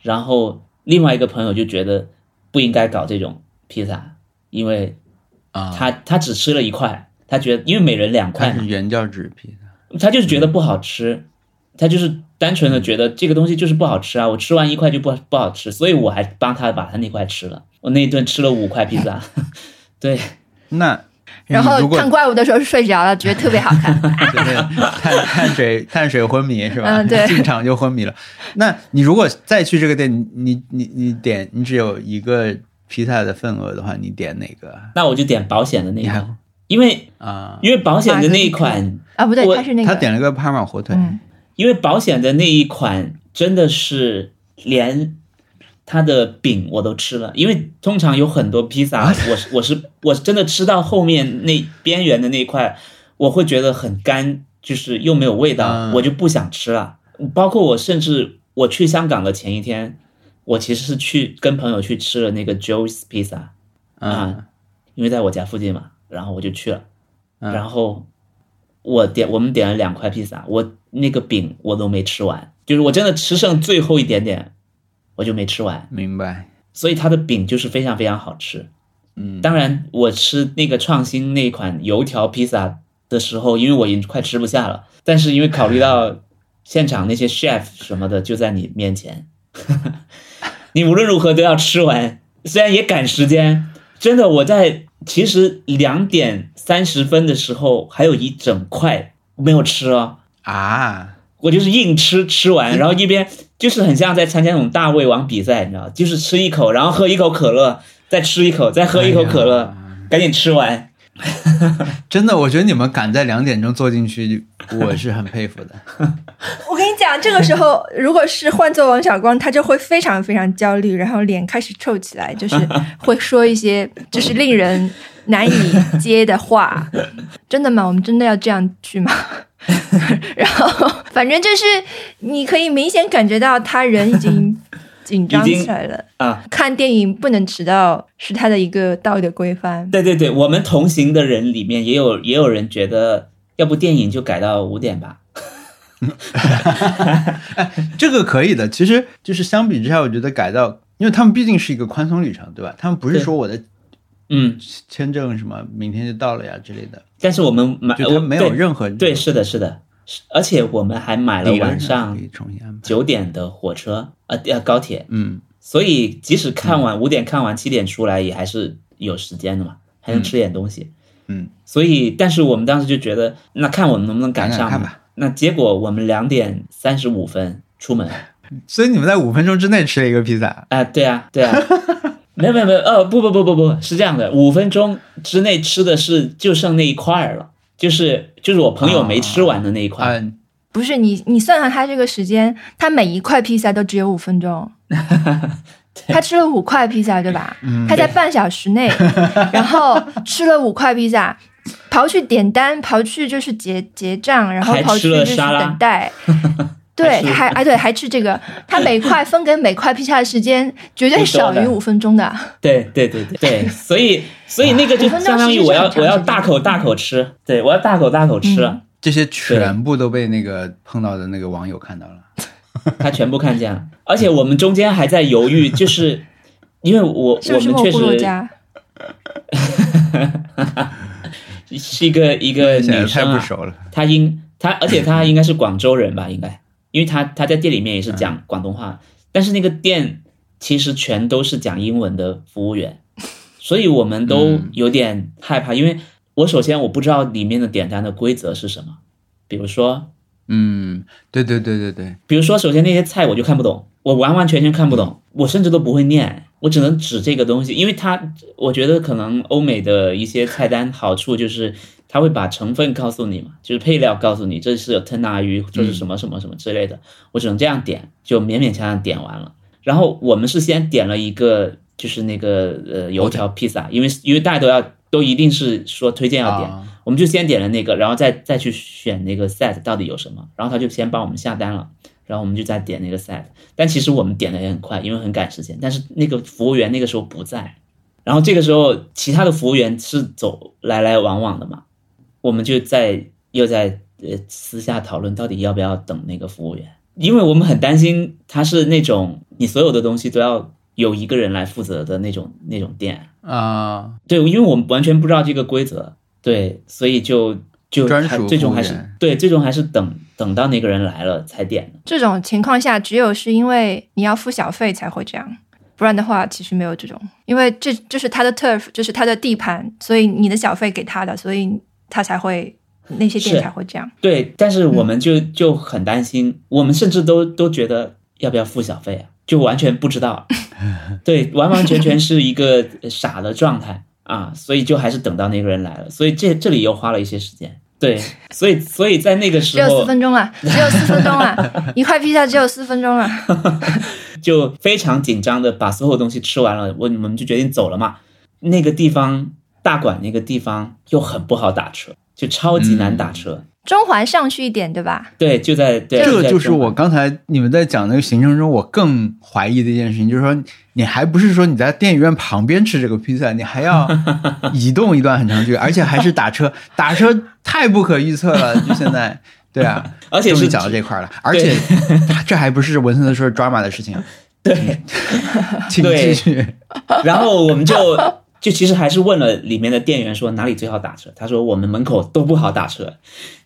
然后另外一个朋友就觉得不应该搞这种披萨，因为啊，他他只吃了一块，他觉得因为每人两块是，原教旨披萨，他就是觉得不好吃，他就是单纯的觉得这个东西就是不好吃啊，我吃完一块就不不好吃，所以我还帮他把他那块吃了，我那一顿吃了五块披萨，对，那然后看怪物的时候睡着了，觉得特别好看。就是碳碳水碳水昏迷是吧？嗯对进场就昏迷了。那你如果再去这个店，你你你点你只有一个披萨的份额的话，你点哪个那我就点保险的那一款，因为啊？因为保险的那一款。啊，不对，我他是那个他点了个帕玛火腿，嗯，因为保险的那一款真的是连它的饼我都吃了，因为通常有很多披萨，我是我是我是真的吃到后面那边缘的那一块，我会觉得很干，就是又没有味道，嗯我就不想吃了。包括我甚至我去香港的前一天，我其实是去跟朋友去吃了那个 Joe's Pizza 嗯啊，因为在我家附近嘛，然后我就去了。嗯然后我点我们点了两块披萨，我那个饼我都没吃完，就是我真的吃剩最后一点点，我就没吃完，明白。所以它的饼就是非常非常好吃。嗯，当然，我吃那个创新那款油条披萨的时候，因为我已经快吃不下了，但是因为考虑到现场那些 chef 什么的就在你面前，你无论如何都要吃完，虽然也赶时间。真的，我在其实两点三十分的时候还有一整块没有吃哦，啊，我就是硬吃，吃完，然后一边就是很像在参加那种大胃王比赛，你知道，就是吃一口，然后喝一口可乐，再吃一口，再喝一口可乐，哎赶紧吃完。真的，我觉得你们敢在两点钟坐进去，我是很佩服的。我跟你讲，这个时候如果是换做王小光，他就会非常非常焦虑，然后脸开始臭起来，就是会说一些就是令人难以接的话。真的吗？我们真的要这样去吗？然后反正就是你可以明显感觉到他人已经紧张起来了。啊，看电影不能迟到是他的一个道德规范。对对对，我们同行的人里面也有也有人觉得，要不电影就改到五点吧。这个可以的。其实就是相比之下，我觉得改到，因为他们毕竟是一个宽松旅程，对吧？他们不是说我的嗯，签证什么明天就到了呀之类的，但是我们买就他没有任何对，是的，是的，是而且我们还买了晚上。九点的火车，呃呃高铁，嗯，所以即使看完五点看完七点出来，也还是有时间的嘛，还能吃点东西。嗯，所以但是我们当时就觉得，那看我们能不能赶上？吧。那结果我们两点三十五分出门，所以你们在五分钟之内吃了一个披萨，啊，对啊，对啊，没有没有没有，哦，不不不不不，是这样的，五分钟之内吃的是就剩那一块儿了，就是就是我朋友没吃完的那一块不是你，你算算他这个时间，他每一块披萨都只有五分钟，他吃了五块披萨，对吧？嗯他在半小时内，然后吃了五块披萨，刨去点单，刨去就是结结账，然后还吃刨去就是了沙拉等待。对，还吃还哎对，还吃这个，他每块分给每块披萨的时间绝对少于五分钟的。对对对对对，所以所以那个就相当于我要我要大口大口吃，对我要大口大口吃了，这些全部都被那个碰到的那个网友看到了。他全部看见了，而且我们中间还在犹豫，就是因为我是是我们确实？是一个一个女生啊，不熟了，她应她，而且她应该是广州人吧，应该，因为他他在店里面也是讲广东话，但是那个店其实全都是讲英文的服务员，所以我们都嗯。有点害怕，因为我首先我不知道里面的点单的规则是什么，比如说，嗯，对对对对对，比如说首先那些菜我就看不懂，我完完全全看不懂，我甚至都不会念，我只能指这个东西，因为它我觉得可能欧美的一些菜单好处就是。它会把成分告诉你嘛，就是配料告诉你这是有吞拿鱼，这是什么什么什么之类的，我只能这样点，就勉勉强强点完了。然后我们是先点了一个，就是那个呃油条披萨，因为因为大家都要都一定是说推荐要点，啊我们就先点了那个，然后再再去选那个 set 到底有什么，然后他就先帮我们下单了，然后我们就再点那个 set。但其实我们点的也很快，因为很赶时间，但是那个服务员那个时候不在，然后这个时候其他的服务员是走来来往往的嘛，我们就在又在呃私下讨论到底要不要等那个服务员，因为我们很担心他是那种你所有的东西都要有一个人来负责的那种那种店。啊，对，因为我们完全不知道这个规则，对，所以就就还专属最终还是对，最终还是等等到那个人来了才点的。这种情况下，只有是因为你要付小费才会这样，不然的话其实没有这种，因为这这是他的 turf，就是他的地盘，所以你的小费给他的，所以他才会那些店才会这样。对，但是我们就就很担心，我们甚至都都觉得要不要付小费啊，就完全不知道，对，完完全全是一个傻的状态啊，所以就还是等到那个人来了，所以这这里又花了一些时间。对，所以所以在那个时候只有四分钟了，只有四分钟了，一块披萨只有四分钟了。就非常紧张的把所有东西吃完了，我我们就决定走了嘛。那个地方大馆那个地方又很不好打车，就超级难打车。中环上去一点，对吧？对，就在对，这个就是我刚才你们在讲那个行程中，我更怀疑的一件事情，就是说你还不是说你在电影院旁边吃这个披萨，你还要 移动一段很长距离，而且还是打车，打车太不可预测了。就现在，对啊，而且是讲到这块儿了，而且这还不是文森特说 drama 的事情啊。对，请继续。然后我们就就其实还是问了里面的店员说哪里最好打车，他说我们门口都不好打车，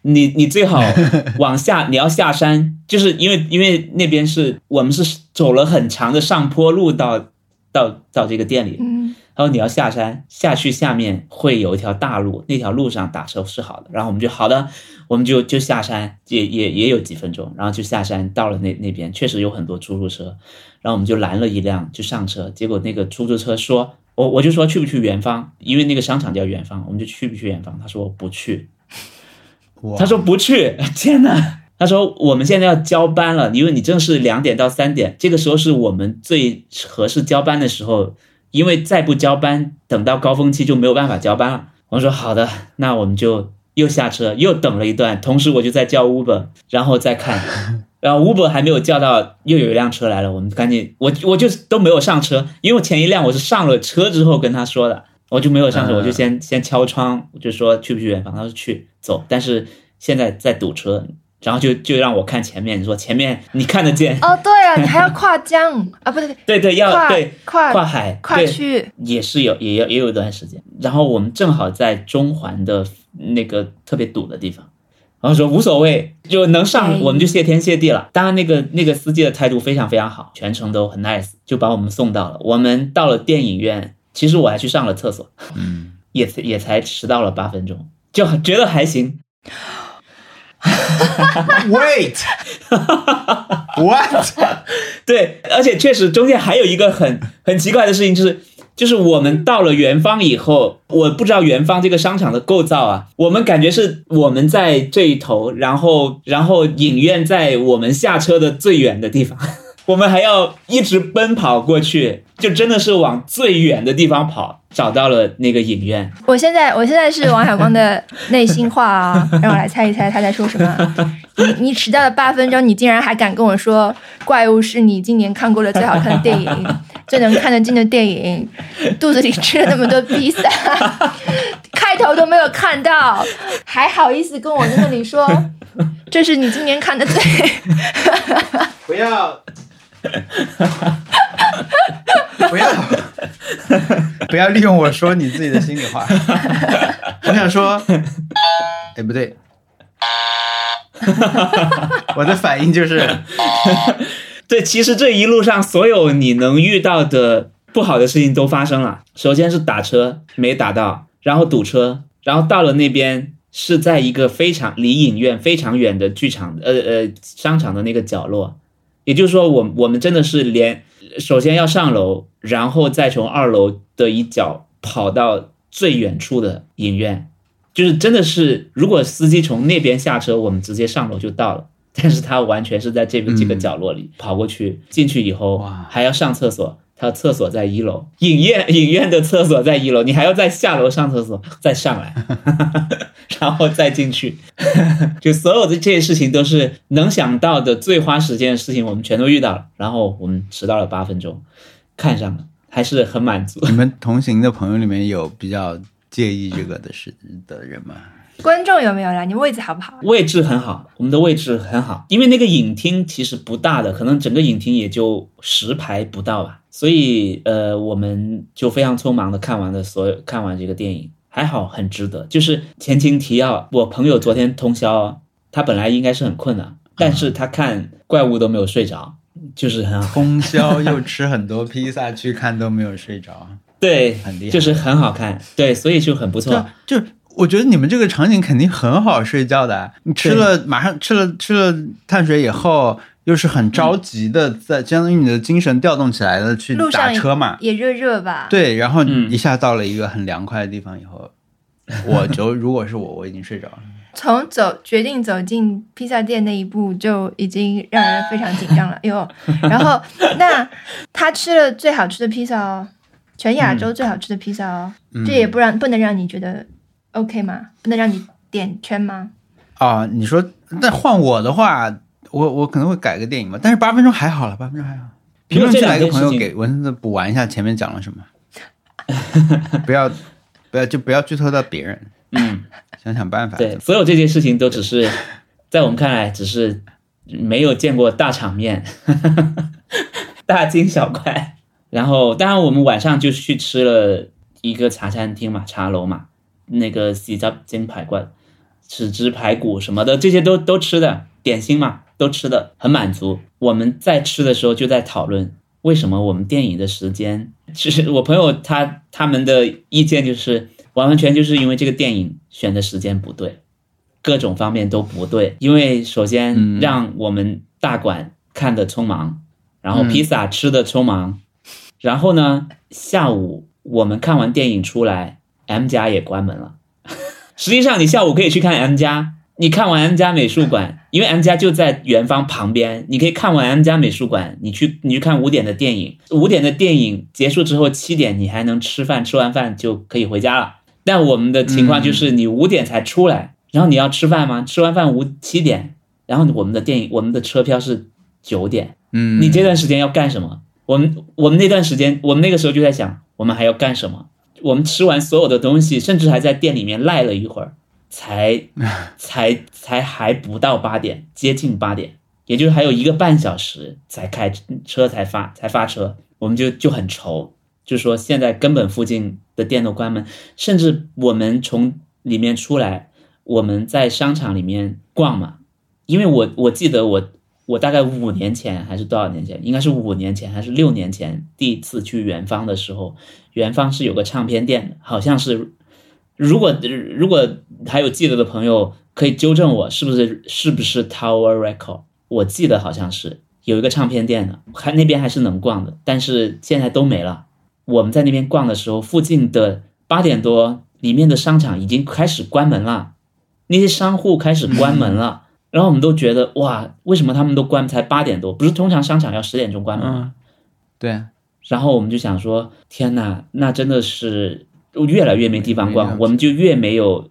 你你最好 往下，你要下山，就是因为因为那边是我们是走了很长的上坡路到到到这个店里，嗯，他说你要下山，下去下面会有一条大路，那条路上打车是好的。然后我们就好的，我们就就下山，也也也有几分钟，然后就下山到了那那边，确实有很多出租车，然后我们就拦了一辆就上车，结果那个出租车说，我我就说去不去元芳，因为那个商场叫元芳，我们就去不去元芳，他说我不去，他说不去，天哪！他说我们现在要交班了，因为你正是两点到三点，这个时候是我们最合适交班的时候，因为再不交班，等到高峰期就没有办法交班了。我说好的，那我们就又下车，又等了一段，同时我就在叫 Uber，然后再看，然后 Uber 还没有叫到，又有一辆车来了，我们赶紧，我我就都没有上车，因为前一辆我是上了车之后跟他说的，我就没有上车，嗯我就先先敲窗，我就说去不去远方，他说去走，但是现在在堵车，然后就就让我看前面，你说前面你看得见，哦，对啊，你还要跨江啊，不对，对对，要跨对跨跨海跨对区，也是有，也有也有一段时间。然后我们正好在中环的那个特别堵的地方，然后说无所谓，就能哎上我们就谢天谢地了。当然，那个那个司机的态度非常非常好，全程都很 nice，就把我们送到了。我们到了电影院，其实我还去上了厕所，嗯，也也才迟到了八分钟，就觉得还行。Wait, what？对，而且确实中间还有一个很很奇怪的事情，就是就是我们到了元芳以后，我不知道元芳这个商场的构造啊，我们感觉是我们在这一头，然后然后影院在我们下车的最远的地方，我们还要一直奔跑过去，就真的是往最远的地方跑，找到了那个影院。我现在我现在是王小光的内心话啊，让我来猜一猜他在说什么。你你迟到了八分钟，你竟然还敢跟我说《怪物》是你今年看过的最好看的电影，最能看得进的电影，肚子里吃了那么多披萨，开头都没有看到，还好意思跟我在那里说这是你今年看的最 不要，不要，不要利用我说你自己的心里话。我想说，哎，不对，我的反应就是，对，其实这一路上所有你能遇到的不好的事情都发生了。首先是打车没打到，然后堵车，然后到了那边是在一个非常离影院非常远的剧场，呃呃商场的那个角落。也就是说，我我们真的是连首先要上楼，然后再从二楼的一角跑到最远处的影院，就是真的是，如果司机从那边下车，我们直接上楼就到了。但是他完全是在这边这个角落里、跑过去，进去以后哇。还要上厕所，他厕所在一楼，影院影院的厕所在一楼，你还要再下楼上厕所，再上来，然后再进去，就所有的这些事情都是能想到的最花时间的事情，我们全都遇到了，然后我们迟到了八分钟，看上了，还是很满足。你们同行的朋友里面有比较介意这个的事的人吗？观众有没有啦？你位置好不好？位置很好，我们的位置很好，因为那个影厅其实不大的，可能整个影厅也就十排不到吧，所以呃，我们就非常匆忙的看完了所有看完这个电影，还好很值得。就是前情提要，我朋友昨天通宵，他本来应该是很困的，但是他看怪物都没有睡着，就是很好，通宵又吃很多披萨去看都没有睡着，对，很厉害就是很好看，对，所以就很不错。就就我觉得你们这个场景肯定很好睡觉的。你吃了马上吃了吃了碳水以后，又是很着急的，在相当于你的精神调动起来的去打车嘛。也热热吧？，对，然后嗯一下到了一个很凉快的地方以后，我就如果是我，我已经睡着了。从走决定走进披萨店那一步就已经让人非常紧张了。哟，然后那他吃了最好吃的披萨哦，全亚洲最好吃的披萨哦，嗯这也不让不能让你觉得 OK 吗？不能让你点圈吗？啊，你说，那换我的话，我我可能会改个电影吧，但是八分钟还好了，八分钟还好。评论区来一个朋友给文森特补完一下前面讲了什么，不要不要就不要剧透到别人，嗯。想想办法。对，所有这些事情都只是在我们看来，只是没有见过大场面，大惊小怪。然后，当然我们晚上就去吃了一个茶餐厅嘛，茶楼嘛，那个喜汁煎排骨、豉汁排骨什么的，这些都都吃的，点心嘛都吃的很满足。我们在吃的时候就在讨论，为什么我们电影的时间，其实我朋友他他们的意见就是。完完全就是因为这个电影选的时间不对，各种方面都不对。因为首先嗯让我们大馆看的匆忙，然后披萨吃的匆忙，然后呢下午我们看完电影出来，M 家也关门了。实际上你下午可以去看 M 家，你看完 M 家美术馆，因为 M 家就在元芳旁边，你可以看完 M 家美术馆，你去你去看五点的电影，五点的电影结束之后七点你还能吃饭，吃完饭就可以回家了。但我们的情况就是，你五点才出来，然后你要吃饭吗？吃完饭五七点，然后我们的电影我们的车票是九点，嗯，你这段时间要干什么？我们我们那段时间，我们那个时候就在想，我们还要干什么？我们吃完所有的东西，甚至还在店里面赖了一会儿，才 才才还不到八点，接近八点，也就是还有一个半小时才开车才发才发车，我们就就很愁，就说现在根本附近的店都关门，甚至我们从里面出来，我们在商场里面逛嘛，因为我我记得我我大概五年前还是多少年前，应该是五年前还是六年前，第一次去元芳的时候，元芳是有个唱片店的，好像是，如果如果还有记得的朋友可以纠正我，是不是是不是 Tower Record？我记得好像是有一个唱片店的，还那边还是能逛的，但是现在都没了。我们在那边逛的时候，附近的八点多，里面的商场已经开始关门了，那些商户开始关门了。然后我们都觉得哇，为什么他们都关？才八点多，不是通常商场要十点钟关门吗？嗯，对啊，然后我们就想说，天哪，那真的是越来越没地方逛，我们就越没有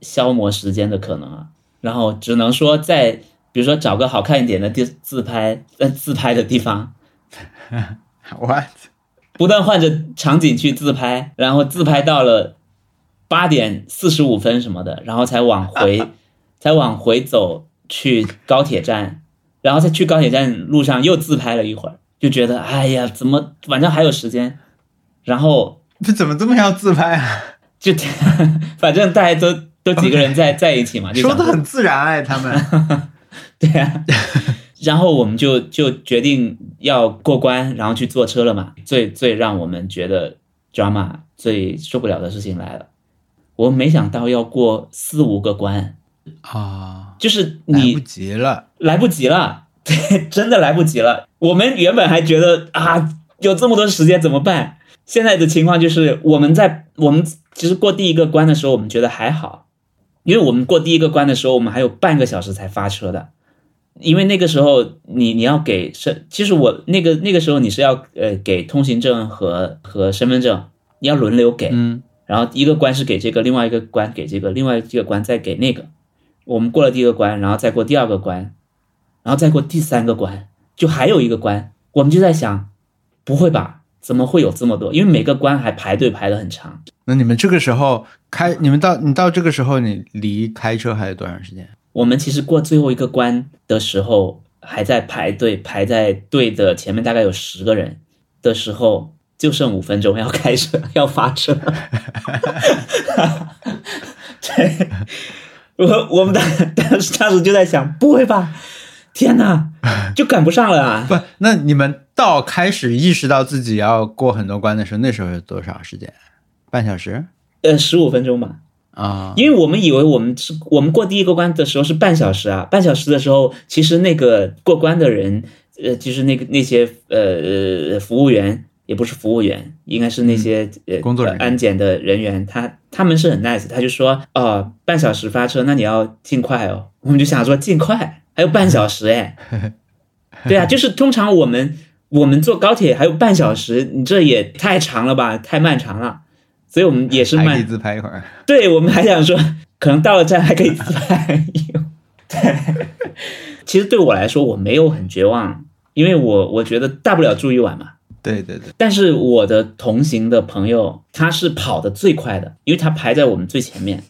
消磨时间的可能啊。然后只能说在，比如说找个好看一点的地自拍，呃，自拍的地方，what？不断换着场景去自拍，然后自拍到了八点四十五分什么的，然后才往回，才往回走去高铁站，然后再去高铁站路上又自拍了一会儿，就觉得哎呀，怎么晚上还有时间，然后 这怎么这么要自拍啊？就 反正大家都都几个人在在一起嘛，就说的很自然哎，他们对啊，然后我们就就决定要过关，然后去坐车了嘛。最最让我们觉得 drama 最受不了的事情来了，我没想到要过四五个关，啊，就是来你不及了，来不及了，对，真的来不及了。我们原本还觉得啊，有这么多时间怎么办？现在的情况就是我们在我们其实过第一个关的时候，我们觉得还好，因为我们过第一个关的时候，我们还有半个小时才发车的。因为那个时候你你要给身，其实我那个那个时候你是要呃给通行证和和身份证，你要轮流给，嗯然后一个关是给这个，另外一个关给这个，另外一个关再给那个。我们过了第一个关，然后再过第二个关，然后再过第三个关，就还有一个关，我们就在想，不会吧？怎么会有这么多？因为每个关还排队排的很长。那你们这个时候开，你们到你到这个时候，你离开车还有多长时间？我们其实过最后一个关的时候，还在排队，排在队的前面大概有十个人的时候，就剩五分钟要开车 要发车。对，我我们当当时当时就在想，不会吧？天哪，就赶不上了啊！不，那你们到开始意识到自己要过很多关的时候，那时候是多少时间？半小时呃，十五分钟吧。啊？因为我们以为我们是我们过第一个关的时候是半小时啊，半小时的时候，其实那个过关的人，呃，就是那个那些呃服务员，也不是服务员，应该是那些、呃工作人员安检的人员，他他们是很 nice，他就说哦，半小时发车，那你要尽快哦。我们就想说尽快，还有半小时哎，对啊，就是通常我们我们坐高铁还有半小时，你这也太长了吧，太漫长了。所以我们也是慢还可以自拍一会儿。对，我们还想说，可能到了站还可以自拍。对，其实对我来说，我没有很绝望，因为我我觉得大不了住一晚嘛。对对对，但是我的同行的朋友，他是跑得最快的，因为他排在我们最前面。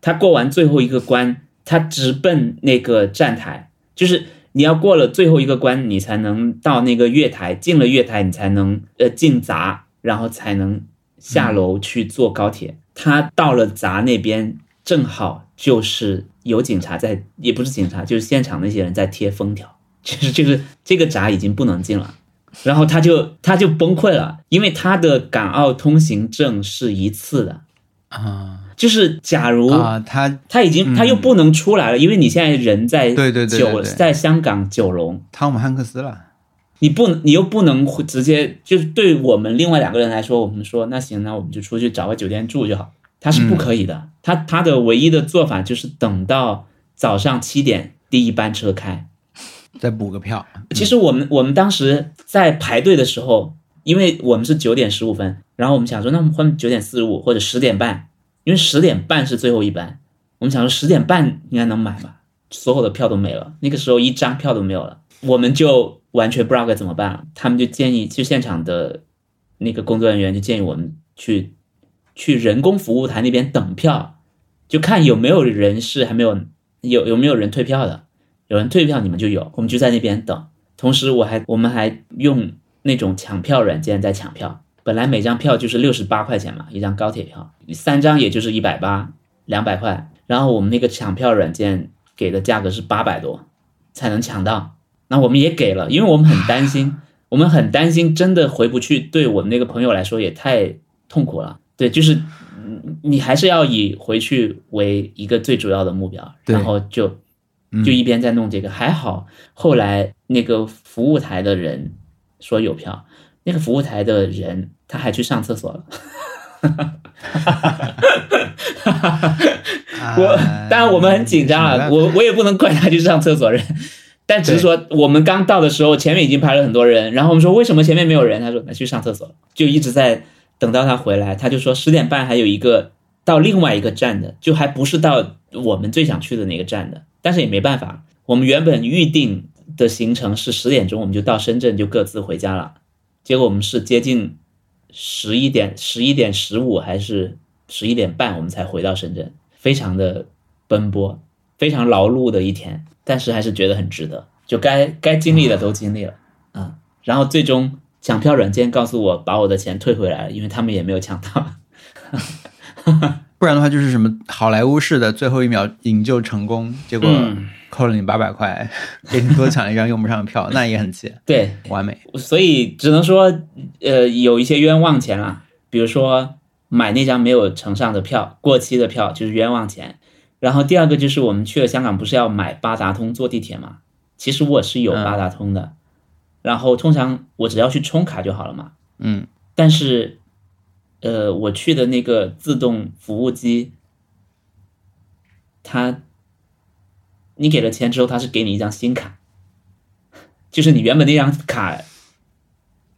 他过完最后一个关，他直奔那个站台，就是你要过了最后一个关，你才能到那个月台，进了月台，你才能呃进闸，然后才能下楼去坐高铁。他到了闸那边，正好就是有警察在，也不是警察，就是现场那些人在贴封条，就是就是这个闸已经不能进了。然后他就他就崩溃了，因为他的港澳通行证是一次的，啊就是假如啊，他他已经他又不能出来了，因为你现在人在对对对对九在香港九龙，汤姆汉克斯了。你不你又不能直接就是对我们另外两个人来说，我们说那行，那我们就出去找个酒店住就好。他是不可以的，他他的唯一的做法就是等到早上七点第一班车开，再补个票，其实我们我们当时在排队的时候，因为我们是九点十五分，然后我们想说，那我们换九点四十五或者十点半，因为十点半是最后一班，我们想说十点半应该能买吧，所有的票都没了，那个时候一张票都没有了，我们就完全不知道该怎么办了。他们就建议，就现场的那个工作人员就建议我们去去人工服务台那边等票，就看有没有人是还没有有有没有人退票的，有人退票你们就有，我们就在那边等。同时我还我们还用那种抢票软件在抢票，本来每张票就是六十八块钱嘛，一张高铁票，三张也就是一百八，两百块。然后我们那个抢票软件给的价格是八百多才能抢到，那我们也给了，因为我们很担心，我们很担心真的回不去，对我们那个朋友来说也太痛苦了。对，就是嗯你还是要以回去为一个最主要的目标，然后就就一边在弄这个，还好后来那个服务台的人说有票，那个服务台的人他还去上厕所了。我啊当然我们很紧张啊，我我也不能怪他去上厕所人，但只是说我们刚到的时候，前面已经排了很多人，然后我们说为什么前面没有人？他说他去上厕所了，就一直在等到他回来，他就说十点半还有一个到另外一个站的，就还不是到我们最想去的那个站的，但是也没办法，我们原本预定的行程是十点钟我们就到深圳就各自回家了，结果我们是接近十一点十一点十五还是十一点半我们才回到深圳，非常的奔波，非常劳碌的一天，但是还是觉得很值得，就该该经历的都经历了啊、然后最终抢票软件告诉我把我的钱退回来了，因为他们也没有抢到。不然的话就是什么好莱坞式的最后一秒营救成功，结果嗯扣了你八百块，给你多抢一张用不上的票，那也很气，对，完美。所以只能说，呃，有一些冤枉钱啦，比如说买那张没有乘上的票，过期的票就是冤枉钱。然后第二个就是我们去了香港，不是要买八达通坐地铁嘛？其实我是有嗯八达通的，然后通常我只要去充卡就好了嘛。嗯，但是，呃，我去的那个自动服务机，它，你给了钱之后，他是给你一张新卡，就是你原本那张卡，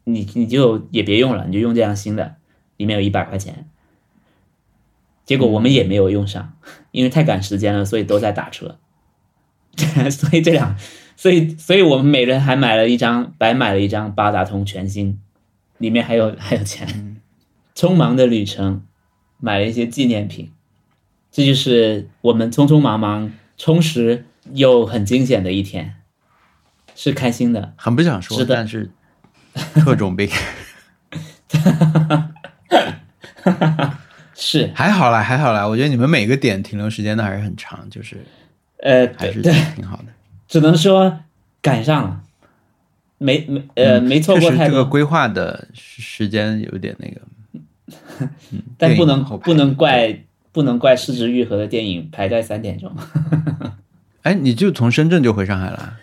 你你就也别用了，你就用这张新的，里面有一百块钱。结果我们也没有用上，因为太赶时间了，所以都在打车。所以这两，所以所以我们每人还买了一张，白买了一张八达通全新，里面还有还有钱。匆忙的旅程，买了一些纪念品，这就是我们匆匆忙忙、充实又很惊险的一天，是开心的。很不想说，是但是 特种兵 是，还好啦，还好啦。我觉得你们每个点停留时间都还是很长，就是呃，还是挺好的。只能说赶上了，没没呃没错过太多这个规划的时时间有点那个，但不能不能怪不能怪失之愈合的电影排在三点钟。哎，你就从深圳就回上海了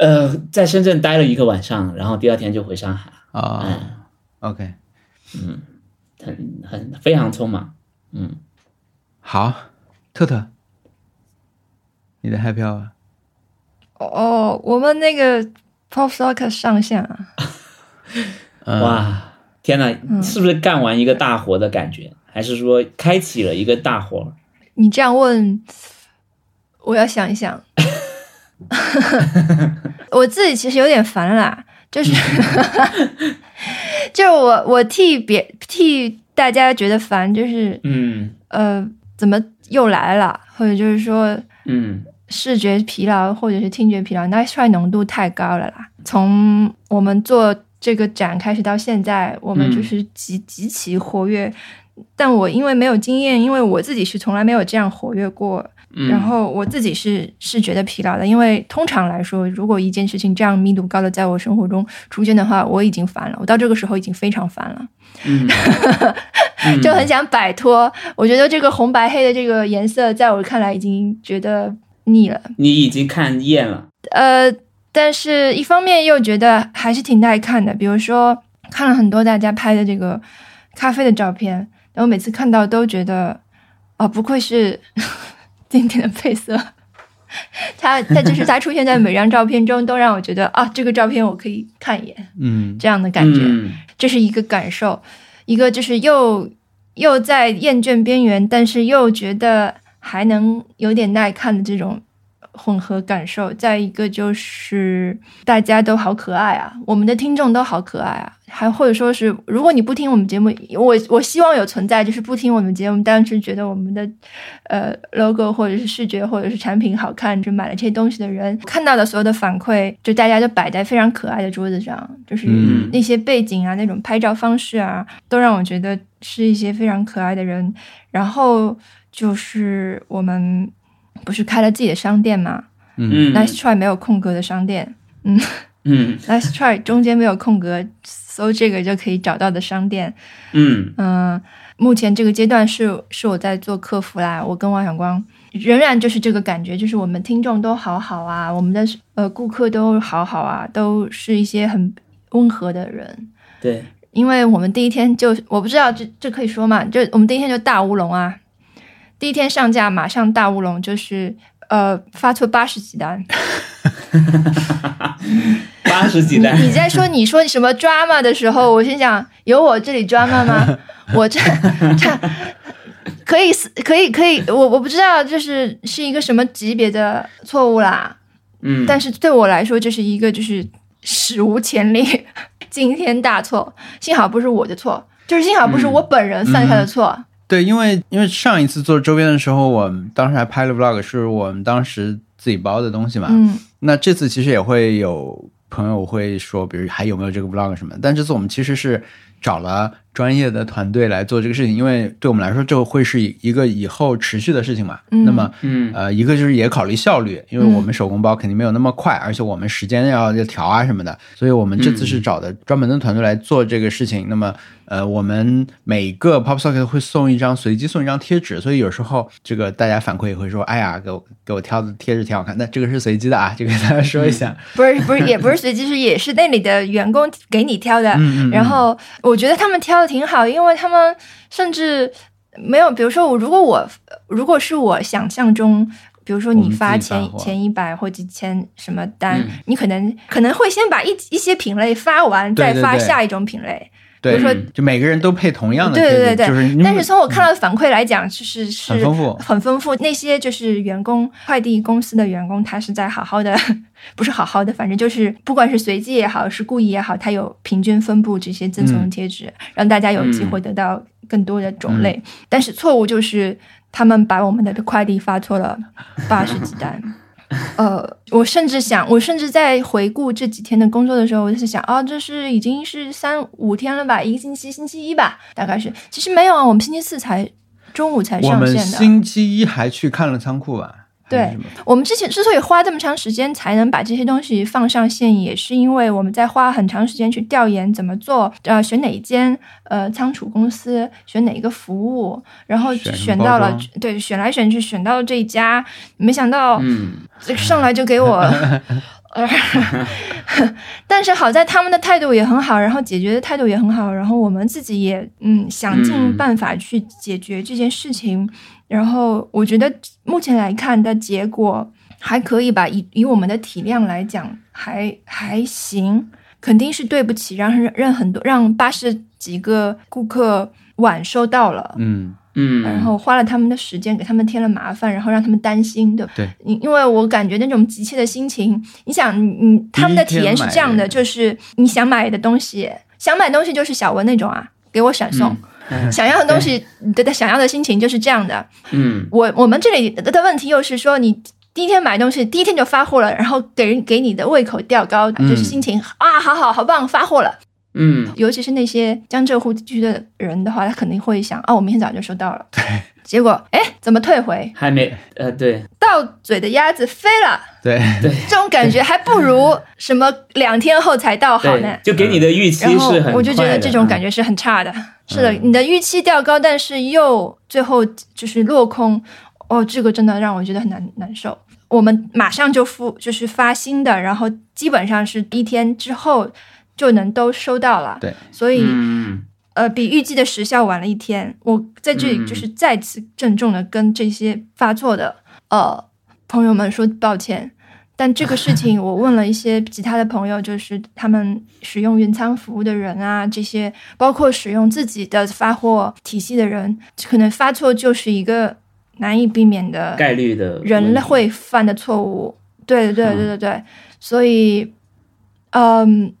呃，在深圳待了一个晚上，然后第二天就回上海了，啊、？OK，嗯很很非常匆忙。嗯好，特特，你的 happy hour 哦，我们那个 Pop Socket 上线啊，嗯哇，天哪，是不是干完一个大活的感觉？还是说开启了一个大活？你这样问，我要想一想。我自己其实有点烦啦，就是 就是我我替别替大家觉得烦，就是嗯呃怎么又来了，或者就是说嗯视觉疲劳或者是听觉疲劳，那衰浓度太高了啦。从我们做这个展开始到现在，我们嗯就是极极其活跃。但我因为没有经验，因为我自己是从来没有这样活跃过，嗯，然后我自己是是觉得疲劳的，因为通常来说，如果一件事情这样密度高的在我生活中出现的话，我已经烦了，我到这个时候已经非常烦了。嗯 嗯就很想摆脱。我觉得这个红白黑的这个颜色，在我看来已经觉得腻了。你已经看厌了。呃，但是一方面又觉得还是挺耐看的。比如说，看了很多大家拍的这个咖啡的照片，然后每次看到都觉得，哦，不愧是经典的配色。它它就是它出现在每张照片中，都让我觉得啊，这个照片我可以看一眼，嗯这样的感觉。嗯这是一个感受，一个就是又又在厌倦边缘，但是又觉得还能有点耐看的这种混合感受。再一个就是大家都好可爱啊，我们的听众都好可爱啊，还或者说是如果你不听我们节目，我我希望有存在，就是不听我们节目，但是觉得我们的呃 logo 或者是视觉或者是产品好看，就买了这些东西的人，看到的所有的反馈，就大家都摆在非常可爱的桌子上，就是嗯那些背景啊，那种拍照方式啊，都让我觉得是一些非常可爱的人。然后就是我们不是开了自己的商店嘛、嗯。n i c e Try 没有空格的商店。嗯，Nice Try 中间没有空格，搜这个就可以找到的商店。嗯。嗯，目前这个阶段是是我在做客服啦，我跟王小光仍然就是这个感觉，就是我们听众都好好啊，我们的呃顾客都好好啊，都是一些很温和的人。对，因为我们第一天就我不知道这这可以说嘛，就我们第一天就大乌龙啊，第一天上架马上大乌龙，就是呃发错八十几单。八十几单，你在说你说什么 drama 的时候，我心想有我这里 drama 吗？我这这可以可以可以，我我不知道，这是是一个什么级别的错误啦。嗯，但是对我来说，这是一个就是史无前例、惊天大错。幸好不是我的错，就是幸好不是我本人犯下的错。对，因为因为上一次做周边的时候，我们当时还拍了 vlog，是我们当时自己包的东西嘛。嗯那这次其实也会有朋友会说，比如还有没有这个 vlog 什么，但这次我们其实是找了专业的团队来做这个事情，因为对我们来说，这会是一个以后持续的事情嘛。嗯那么嗯呃，一个就是也考虑效率，因为嗯我们手工包肯定没有那么快，而且我们时间要要调啊什么的，所以我们这次是找的专门的团队来做这个事情。那么呃，我们每个 Pop Socket 会送一张随机送一张贴纸，所以有时候这个大家反馈也会说，哎呀，给我给我挑的贴纸挺好看，但这个是随机的啊，这个跟大家说一下。不是不是，也不是随机，是也是那里的员工给你挑的。然后我觉得他们挑的挺好，因为他们甚至没有，比如说我，如果我如果是我想象中。比如说，你发前前一百或几千什么单，嗯你可能可能会先把一一些品类发完，再对对对发下一种品类。对，比如说就每个人都配同样的对对对对，就是但是从我看到的反馈来讲，就是是很丰富很丰富。那些就是员工，快递公司的员工，他是在好好的，不是好好的，反正就是不管是随机也好，是故意也好，他有平均分布这些赠送的贴纸，让大家有机会得到更多的种类。但是错误就是他们把我们的快递发错了八十几单。呃，我甚至想，我甚至在回顾这几天的工作的时候，我就是想，哦，这是已经是三五天了吧，一个星期，星期一吧，大概是。其实没有啊，我们星期四才中午才上线的。星期一还去看了仓库吧？对我们之前之所以花这么长时间才能把这些东西放上线，也是因为我们在花很长时间去调研怎么做，呃，选哪一间呃仓储公司，选哪一个服务，然后选到了对，选来选去选到了这一家，没想到嗯这上来就给我。呃，但是好在他们的态度也很好，然后解决的态度也很好，然后我们自己也嗯想尽嗯。办法去解决这件事情，然后我觉得目前来看的结果还可以吧，以以我们的体量来讲还还行，肯定是对不起让让让很多让八十几个顾客晚收到了，嗯，嗯，然后花了他们的时间，给他们添了麻烦，然后让他们担心，对不对？因因为我感觉那种急切的心情，你想，你你他们的体验是这样的，就是你想买的东西，想买东西就是小文那种啊，给我闪送。想要的东西，你的想要的心情就是这样的。嗯我我们这里的的问题又是说，你第一天买东西，第一天就发货了，然后给人给你的胃口调高，就是心情啊，好好好棒，发货了。嗯尤其是那些江浙沪地区的人的话，他肯定会想，哦，我明天早上就收到了。对，结果哎，怎么退回？还没呃对到嘴的鸭子飞了，对对，这种感觉还不如什么两天后才到好呢，。就给你的预期然后是很我就觉得这种感嗯觉是很差的。是的，你的预期调高，但是又最后就是落空，哦，这个真的让我觉得很难难受。我们马上就付，就是发新的，然后基本上是一天之后就能都收到了。对，所以、嗯呃，比预计的时效晚了一天。我在这里嗯就是再次郑重的跟这些发错的呃朋友们说抱歉。但这个事情，我问了一些其他的朋友，就是他们使用云仓服务的人啊，这些包括使用自己的发货体系的人，可能发错就是一个难以避免的概率的人类会犯的错误。对对对对对，所以，嗯。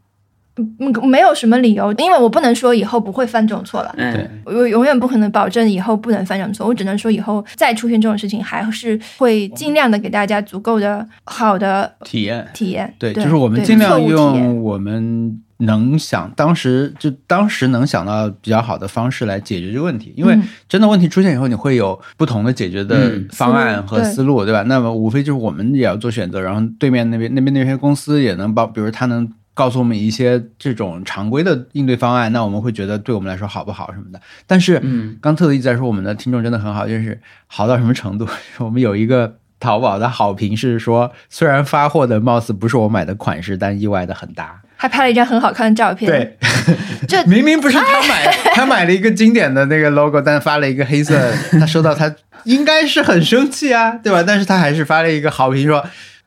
嗯，没有什么理由，因为我不能说以后不会犯这种错了。嗯，我永远不可能保证以后不能犯这种错，我只能说以后再出现这种事情，还是会尽量的给大家足够的好的体验体验。对，就是我们尽量用我们能想当时就当时能想到比较好的方式来解决这个问题，因为真的问题出现以后，你会有不同的解决的方案和思路，对吧？那么无非就是我们也要做选择，然后对面那边那边那些公司也能帮，比如他能。告诉我们一些这种常规的应对方案，那我们会觉得对我们来说好不好什么的。但是，嗯，刚特的一直在说我们的听众真的很好，就是好到什么程度？我们有一个淘宝的好评是说，虽然发货的貌似不是我买的款式，但意外的很搭，还拍了一张很好看的照片。对，这 明明不是他买，他买了一个经典的那个 logo，但发了一个黑色，他收到他应该是很生气啊，对吧？但是他还是发了一个好评说。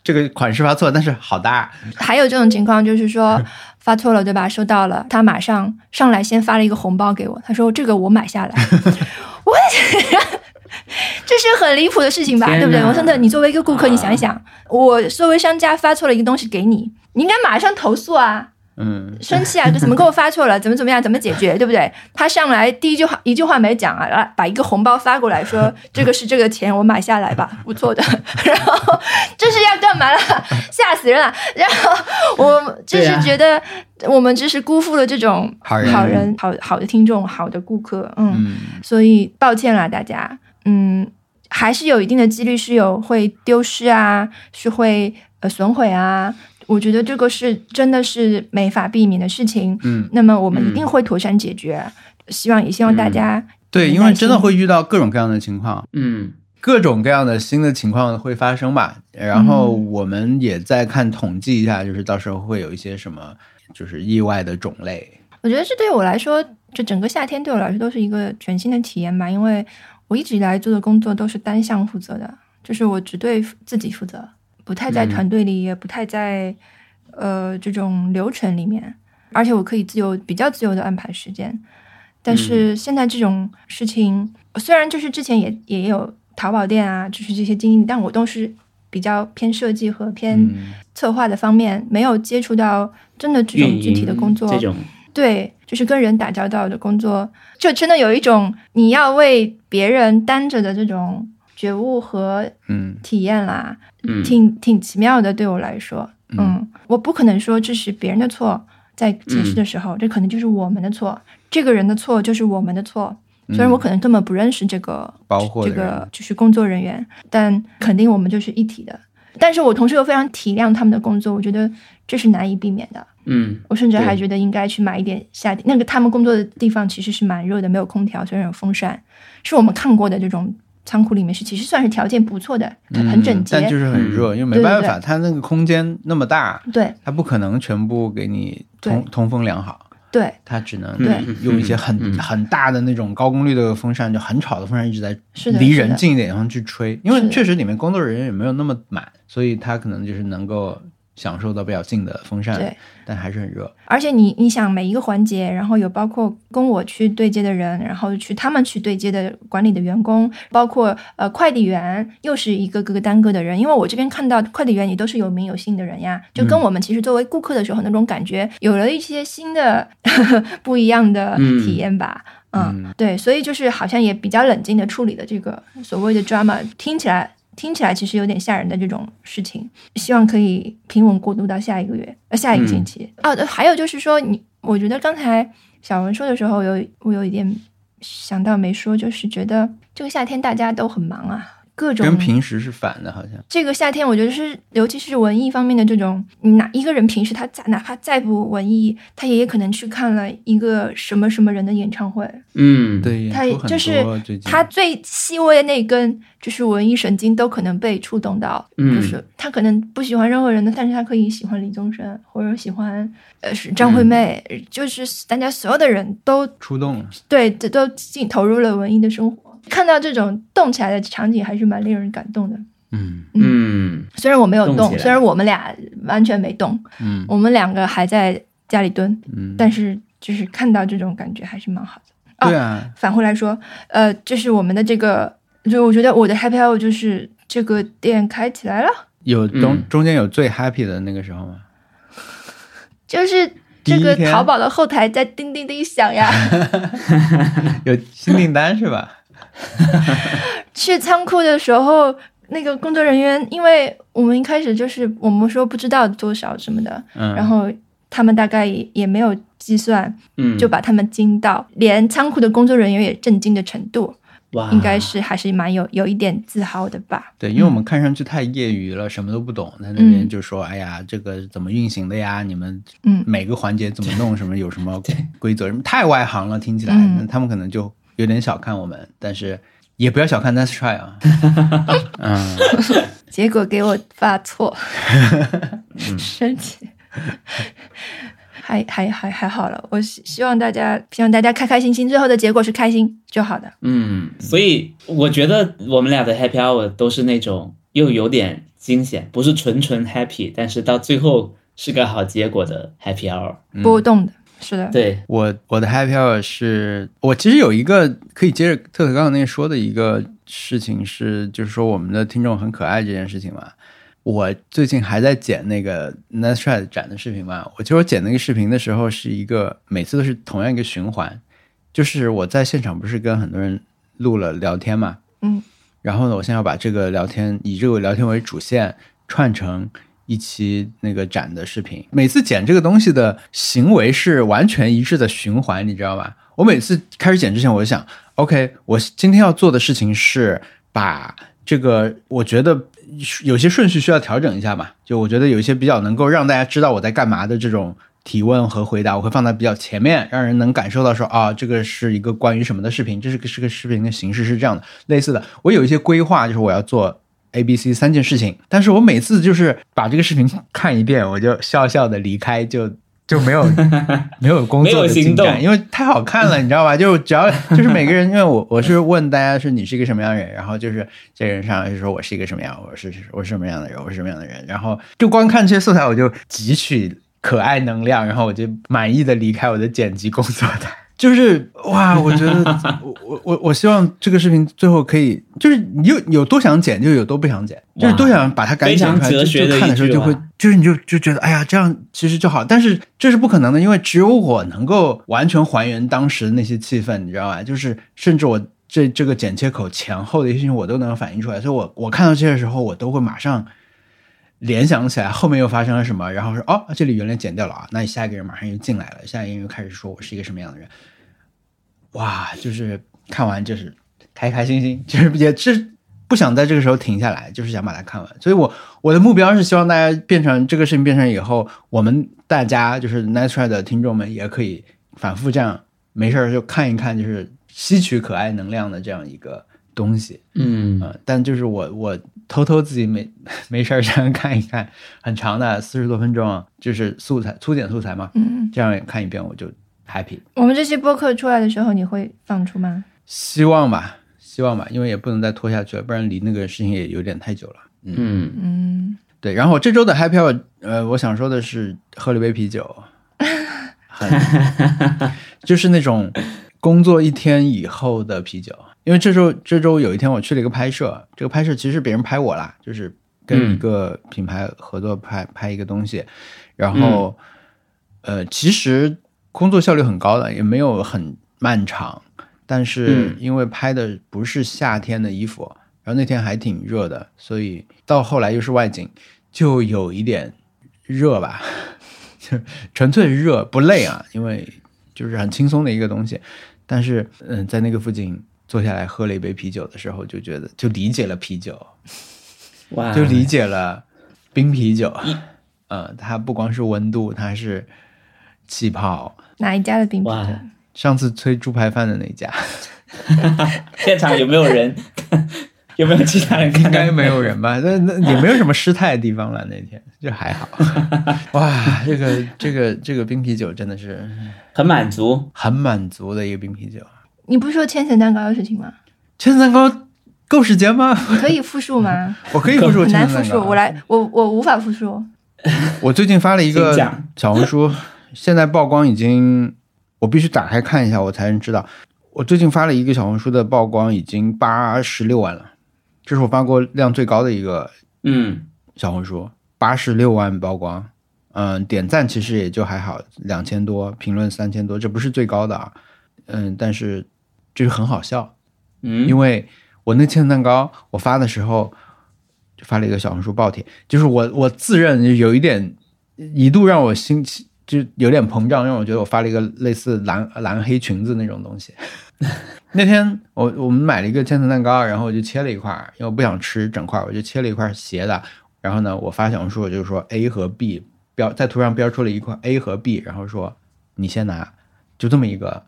这个款式发错，但是好大。还有这种情况，就是说 发错了，对吧？收到了，他马上上来先发了一个红包给我，他说这个我买下来。我，这是很离谱的事情吧？对不对？我真的，你作为一个顾客，你想一想，我作为商家发错了一个东西给你，你应该马上投诉啊。嗯，生气啊！就怎么给我发错了？怎么怎么样？怎么解决？对不对？他上来第一句话一句话没讲啊，来把一个红包发过来，说这个是这个钱，我买下来吧，不错的。然后这是要干嘛了？吓死人了！然后我就是觉得我们就是辜负了这种好人、好好的听众、好的顾客。嗯，所以抱歉了大家。嗯，还是有一定的几率是有会丢失啊，是会呃损毁啊。我觉得这个是真的是没法避免的事情，嗯，那么我们一定会妥善解决。希望也希望大家对，因为真的会遇到各种各样的情况，嗯，各种各样的新的情况会发生吧。然后我们也在看统计一下，就是到时候会有一些什么就是意外的种类。我觉得这对我来说，就整个夏天对我来说都是一个全新的体验吧，因为我一直以来做的工作都是单向负责的，就是我只对自己负责。不太在团队里，也不太在呃这种流程里面，而且我可以自由、比较自由的安排时间。但是现在这种事情，虽然就是之前也也有淘宝店啊，就是这些经营，但我都是比较偏设计和偏策划的方面，没有接触到真的这种具体的工作。这种对，就是跟人打交道的工作，就真的有一种你要为别人担着的这种。觉悟和嗯体验啦，挺挺奇妙的，对我来说，嗯，我不可能说这是别人的错，在解释的时候，这可能就是我们的错，这个人的错就是我们的错。虽然我可能根本不认识这个包括这个就是工作人员，但肯定我们就是一体的。但是我同时又非常体谅他们的工作，我觉得这是难以避免的。嗯，我甚至还觉得应该去买一点夏天那个他们工作的地方其实是蛮热的，没有空调，虽然有风扇，是我们看过的这种。仓库里面是其实算是条件不错的，很整洁，但就是很热，因为没办法，它那个空间那么大，对，它不可能全部给你通通风良好，对，它只能用一些很很大的那种高功率的风扇，就很吵的风扇一直在离人近一点地方去吹，因为确实里面工作人员也没有那么满，所以它可能就是能够。享受到比较近的风扇，对，但还是很热。而且你你想每一个环节，然后有包括跟我去对接的人，然后去他们去对接的管理的员工，包括呃快递员，又是一个个个单个的人。因为我这边看到快递员也都是有名有姓的人呀，就跟我们其实作为顾客的时候那种感觉有了一些新的 不一样的体验吧。嗯，对，所以就是好像也比较冷静的处理了这个所谓的 drama，听起来。听起来其实有点吓人的这种事情，希望可以平稳过渡到下一个月，呃，下一个星期。哦，还有就是说，你我觉得刚才小文说的时候，有我有一点想到没说，就是觉得这个夏天大家都很忙啊。各种跟平时是反的，好像这个夏天，我觉得是，尤其是文艺方面的这种，哪一个人平时他再哪怕再不文艺，他也可能去看了一个什么什么人的演唱会。嗯，对，他就是他最细微的那根就是文艺神经都可能被触动到，就是他可能不喜欢任何人的，但是他可以喜欢李宗盛或者喜欢呃是张惠妹，就是大家所有的人都触动了，对，这都进投入了文艺的生活。看到这种动起来的场景，还是蛮令人感动的。嗯嗯，虽然我没有动，虽然我们俩完全没动，嗯，我们两个还在家里蹲，嗯，但是就是看到这种感觉还是蛮好的。对啊，反回来说，呃，就是我们的这个就我觉得我的 happy hour 就是这个店开起来了，有中、嗯中间有最 happy 的那个时候吗？就是这个淘宝的后台在叮叮叮响呀。有新订单是吧？去仓库的时候，那个工作人员，因为我们一开始就是我们说不知道多少什么的，嗯，然后他们大概也也没有计算，嗯，就把他们惊到，连仓库的工作人员也震惊的程度，哇，应该是还是蛮有有一点自豪的吧。对，因为我们看上去太业余了，什么都不懂，在那边就说：“哎呀，这个怎么运行的呀？你们嗯每个环节怎么弄？什么有什么规则？什么太外行了，听起来，嗯那他们可能就有点小看我们，但是也不要小看 Nice Try 啊。嗯，结果给我发错，生气。还还还还好了，我希希望大家希望大家开开心心，最后的结果是开心就好的。嗯，所以我觉得我们俩的 happy hour 都是那种又有点惊险，不是纯纯 happy，但是到最后是个好结果的 happy hour。波动的，是的，对，我我的 Happy Hour 是我其实有一个可以接着特特刚刚那说的一个事情是，就是说我们的听众很可爱这件事情嘛。我最近还在剪那个 Nice Try 展的视频嘛，我其实我剪那个视频的时候是一个每次都是同样一个循环，就是我在现场不是跟很多人录了聊天嘛，嗯，然后呢，我现在要把这个聊天以这个聊天为主线串成一期那个展的视频。每次剪这个东西的行为是完全一致的循环，你知道吧？我每次开始剪之前，我就想，OK，我今天要做的事情是把这个，我觉得有些顺序需要调整一下吧。就我觉得有一些比较能够让大家知道我在干嘛的这种提问和回答，我会放在比较前面，让人能感受到说啊，这个是一个关于什么的视频，这是个是个视频的形式是这样的。类似的，我有一些规划，就是我要做 A、B、C 三件事情，但是我每次就是把这个视频看一遍，我就笑笑的离开，就就没有 没有工没作有行动的进展，因为太好看了，你知道吧？就只要就是每个人，因为我我是问大家是你是一个什么样的人，然后就是这个人上来就说我是一个什么样，我是我是什么样的人，我是什么样的人，然后就光看这些素材我就汲取可爱能量，然后我就满意的离开我的剪辑工作台。就是哇，我觉得我我我我希望这个视频最后可以，就是你有有多想剪就有多不想剪，就是多想把它赶紧剪出来，就就看的时候就会，就是你就就觉得哎呀这样其实就好，但是这是不可能的，因为只有我能够完全还原当时那些气氛，你知道吧？就是甚至我这这个剪切口前后的一些事情我都能反映出来，所以我我看到这些时候我都会马上。联想起来后面又发生了什么，然后说哦，这里原来剪掉了啊，那下一个人马上又进来了，下一个人又开始说我是一个什么样的人，哇，就是看完就是开开心心，就是也是不想在这个时候停下来，就是想把它看完。所以我我的目标是希望大家变成这个事情变成以后，我们大家就是 Nice Try 的听众们也可以反复这样没事儿就看一看，就是吸取可爱能量的这样一个东西。嗯呃，但就是我我偷偷自己没没事儿这样 看一看，很长的四十多分钟，就是素材粗剪素材嘛，嗯，这样看一遍我就 happy。我们这期播客出来的时候，你会放出吗？希望吧，希望吧，因为也不能再拖下去了，不然离那个事情也有点太久了。嗯嗯，对，然后我这周的 happy hour，呃，我想说的是喝了一杯啤酒，很就是那种工作一天以后的啤酒。因为这周这周有一天我去了一个拍摄，这个拍摄其实别人拍我啦，就是跟一个品牌合作拍、拍一个东西，然后、呃，其实工作效率很高的，也没有很漫长，但是嗯。因为拍的不是夏天的衣服，然后那天还挺热的，所以到后来又是外景，就有一点热吧，就纯粹热不累啊，因为就是很轻松的一个东西。但是嗯，在那个附近坐下来喝了一杯啤酒的时候，就觉得就理解了啤酒，哇，就理解了冰啤酒。嗯，它不光是温度，它是气泡。哪一家的冰啤哇酒？上次催猪排饭的那家，现场有没有人？有没有其他人看？应该没有人吧？那那也没有什么失态的地方了，那天就还好。哇，这个这个这个冰啤酒真的是很满足。很满足的一个冰啤酒。你不是说千层蛋糕的事情吗？千层蛋糕够时间吗？你可以复述吗？我可以复述很难复千层蛋糕。述，我来，我我无法复述。我最近发了一个小红书，现在曝光已经，我必须打开看一下，我才能知道。我最近发了一个小红书的曝光，已经八十六万了，这是我发过量最高的一个嗯小红书，八十六万曝光。嗯，点赞其实也就还好，两千多，评论三千多，这不是最高的啊。嗯，但是就是很好笑，嗯，因为我那千层蛋糕我发的时候就发了一个小红书爆帖，就是我我自认有一点一度让我心就有点膨胀，让我觉得我发了一个类似蓝蓝黑裙子那种东西。那天我我们买了一个千层蛋糕，然后我就切了一块，因为我不想吃整块，我就切了一块斜的。然后呢，我发小红书我就说 A 和 B 标在图上标出了一块 A 和 B，然后说你先拿，就这么一个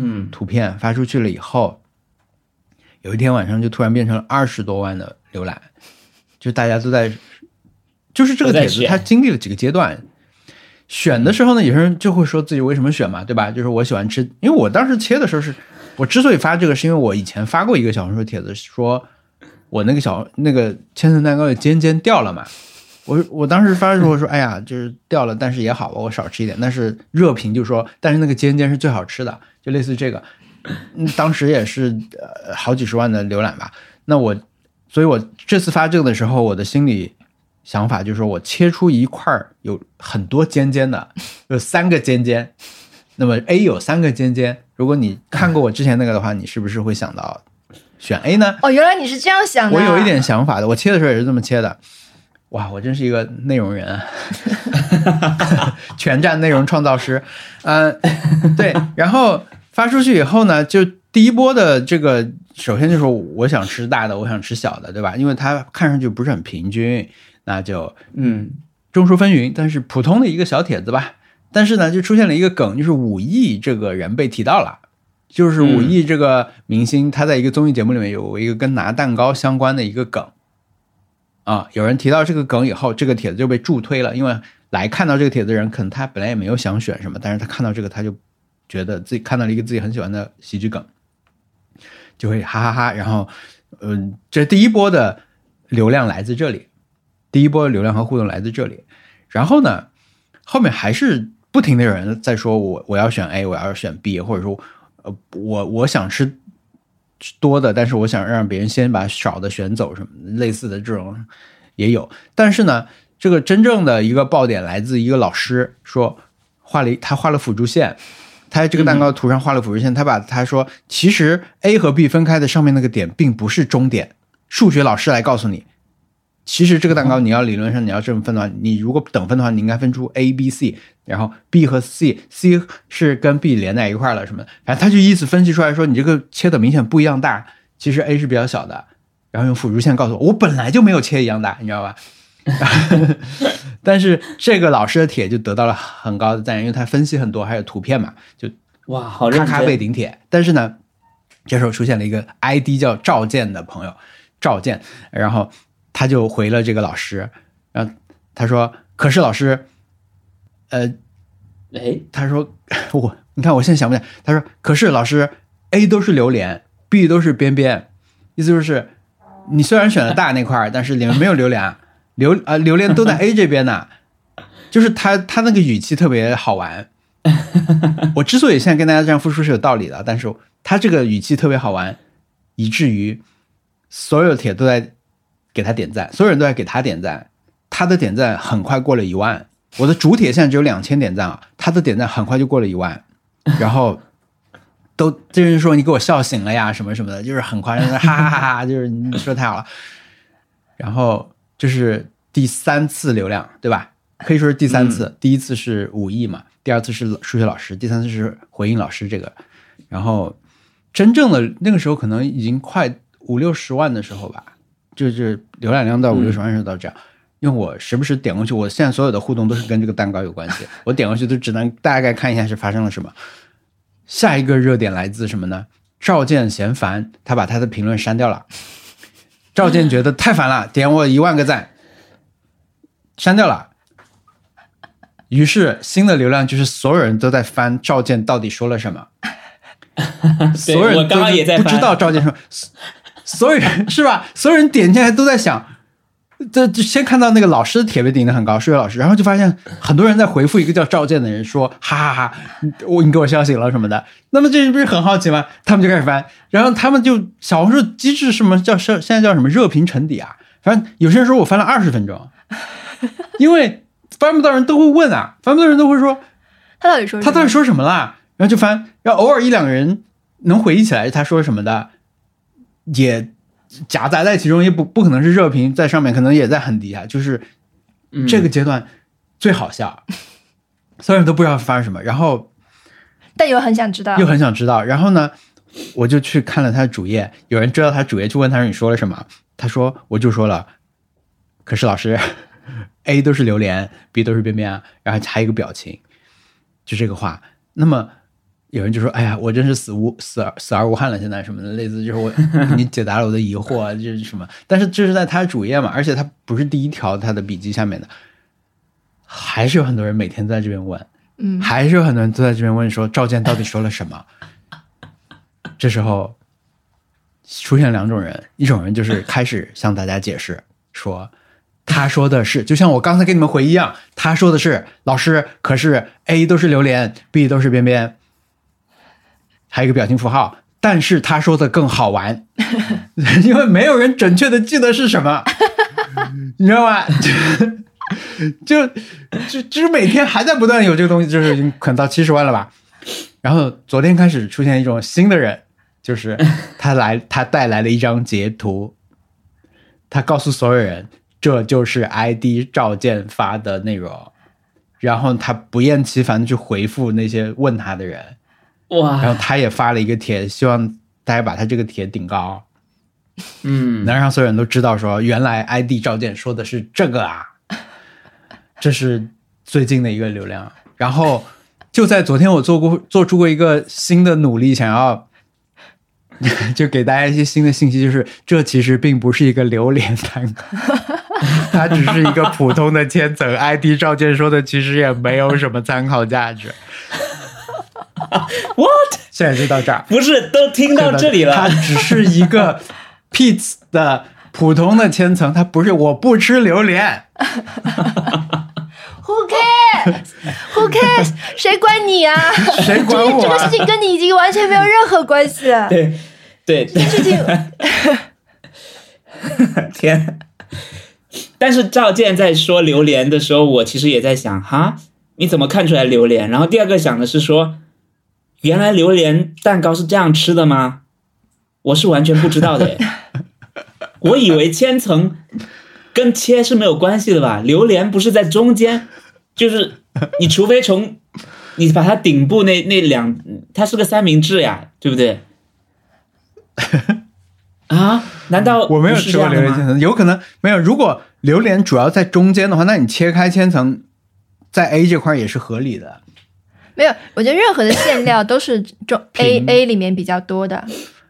嗯图片发出去了以后，有一天晚上就突然变成了二十多万的浏览，就大家都在，就是这个帖子它经历了几个阶段。选的时候呢，有些人就会说自己为什么选嘛，对吧？就是我喜欢吃，因为我当时切的时候是，我之所以发这个，是因为我以前发过一个小红书帖子，说我那个小那个千层蛋糕的尖尖掉了嘛。我我当时发的时候说，哎呀，就是掉了，但是也好吧，我少吃一点。但是热评就说，但是那个尖尖是最好吃的，就类似于这个。嗯，当时也是呃好几十万的浏览吧。那我，所以我这次发这个的时候，我的心里想法就是说我切出一块儿有很多尖尖的，有三个尖尖。那么 A 有三个尖尖，如果你看过我之前那个的话，你是不是会想到选 A 呢？哦，原来你是这样想的。我有一点想法的，我切的时候也是这么切的。哇，我真是一个内容人啊，全站内容创造师。嗯、对。然后发出去以后呢，就第一波的这个，首先就是我想吃大的，我想吃小的，对吧？因为它看上去不是很平均，那就嗯众说纷纭，但是普通的一个小帖子吧。但是呢，就出现了一个梗，就是武艺这个人被提到了，就是武艺这个明星，他在一个综艺节目里面有一个跟拿蛋糕相关的一个梗。啊，有人提到这个梗以后，这个帖子就被助推了，因为来看到这个帖子的人，可能他本来也没有想选什么，但是他看到这个，他就觉得自己看到了一个自己很喜欢的喜剧梗，就会哈哈哈然后，嗯、这第一波的流量来自这里，第一波流量和互动来自这里，然后呢，后面还是不停的有人在说我我要选 A，我要选 B，或者说，呃，我我想吃多的，但是我想让别人先把少的选走，什么类似的这种也有。但是呢，这个真正的一个爆点来自一个老师说画了他画了辅助线，他这个蛋糕图上画了辅助线，他把他说其实 A 和 B 分开的上面那个点并不是终点，数学老师来告诉你。其实这个蛋糕你要理论上你要这么分的话，你如果等分的话，你应该分出 A、B、C，然后 B 和 C，C 是跟 B 连在一块儿了什么的，反正他就依此分析出来说你这个切的明显不一样大，其实 A 是比较小的，然后用辅助线告诉我，我本来就没有切一样大，你知道吧？但是这个老师的帖就得到了很高的赞扬，因为他分析很多，还有图片嘛，就哇，好认咔咔被，顶帖。但是呢，这时候出现了一个 ID 叫赵健的朋友，赵健，然后他就回了这个老师，然后他说：“可是老师，呃，哎，他说我，你看我现在想不起来。他说，可是老师，A 都是榴莲，B 都是边边，意思就是你虽然选了大那块儿，但是里面没有榴莲，榴啊、榴莲都在 A 这边呢。就是他他那个语气特别好玩。我之所以现在跟大家这样复述是有道理的，但是他这个语气特别好玩，以至于所有帖都在给他点赞，所有人都在给他点赞，他的点赞很快过了一万。我的主帖现在只有两千点赞啊，他的点赞很快就过了一万，然后都这人说你给我笑醒了呀，什么什么的，就是很夸张，哈哈哈哈，就是你说太好了。然后这是第三次流量，对吧？可以说是第三次，第一次是武艺嘛，第二次是数学老师，第三次是回应老师这个。然后真正的那个时候可能已经快五六十万的时候吧，就是浏览量到五六十万的时候到这样。因为我时不时点过去，我现在所有的互动都是跟这个蛋糕有关系，我点过去都只能大概看一下是发生了什么。下一个热点来自什么呢？赵健嫌烦，他把他的评论删掉了。赵健觉得太烦了，点我一万个赞，删掉了。于是新的流量就是所有人都在翻赵健到底说了什么，所有人我刚刚也在不知道赵健说，所有人 是吧？所有人点进来都在想，这就先看到那个老师的帖被顶的很高，数学老师，然后就发现很多人在回复一个叫赵健的人说，哈哈哈，我你给我笑醒了什么的。那么这人不是很好奇吗？他们就开始翻，然后他们就小红书机制什么叫现现在叫什么热评沉底啊？反正有些人说我翻了二十分钟，因为翻不到人都会问啊，翻不到人都会说他到底说他到底说说什么啦？然后就翻，然后偶尔一两个人能回忆起来他说什么的，也夹杂在其中，也不不可能是热评在上面，可能也在很底下，就是嗯这个阶段最好笑，所有人都不知道发生什么，然后但又很想知道又很想知道，然后呢，我就去看了他的主页，有人追到他主页去问他说你说了什么？他说我就说了，可是老师 A 都是榴莲，B 都是边边啊，然后还有一个表情，就这个话。那么有人就说：“哎呀，我真是死无死而死而无憾了，现在什么的，类似就是我 你解答了我的疑惑啊，这是什么？但是这是在他主页嘛，而且他不是第一条他的笔记下面的，还是有很多人每天在这边问，嗯，还是有很多人都在这边问说赵健到底说了什么。这时候出现两种人，一种人就是开始向大家解释说，他说的是，就像我刚才给你们回一样，他说的是老师，可是 A 都是榴莲，B 都是边边，还有一个表情符号，但是他说的更好玩，因为没有人准确的记得是什么，你知道吗？就就就是每天还在不断有这个东西，就是已经可能到七十万了吧。然后昨天开始出现一种新的人，就是他来，他带来了一张截图，他告诉所有人这就是 ID 赵健发的内容，然后他不厌其烦的去回复那些问他的人，然，后他也发了一个帖，希望大家把他这个帖顶高，嗯，能让所有人都知道说，原来 ID 赵健说的是这个啊，这是最近的一个流量。然后就在昨天，我做过做出过一个新的努力，想要 就给大家一些新的信息，就是这其实并不是一个榴莲蛋糕，它只是一个普通的千层。ID 赵健说的其实也没有什么参考价值。What？现在就到这儿。不是都听到这里了它了？只是一个 pizza 的普通的千层，它不是我不吃榴莲。Who cares? Who cares? 谁管你啊？谁管我、这个啊事？情跟你已经完全没有任何关系了。对对这，事情 天！但是赵健在说榴莲的时候，我其实也在想，哈，你怎么看出来榴莲？然后第二个想的是说，原来榴莲蛋糕是这样吃的吗？我是完全不知道的耶，我以为千层跟切是没有关系的吧？榴莲不是在中间，就是你除非从你把它顶部那那两，它是个三明治呀，对不对？啊？难道我没有吃过榴莲千层，有可能没有。如果榴莲主要在中间的话，那你切开千层，在 A 这块也是合理的。没有，我觉得任何的馅料都是中 A A 里面比较多的。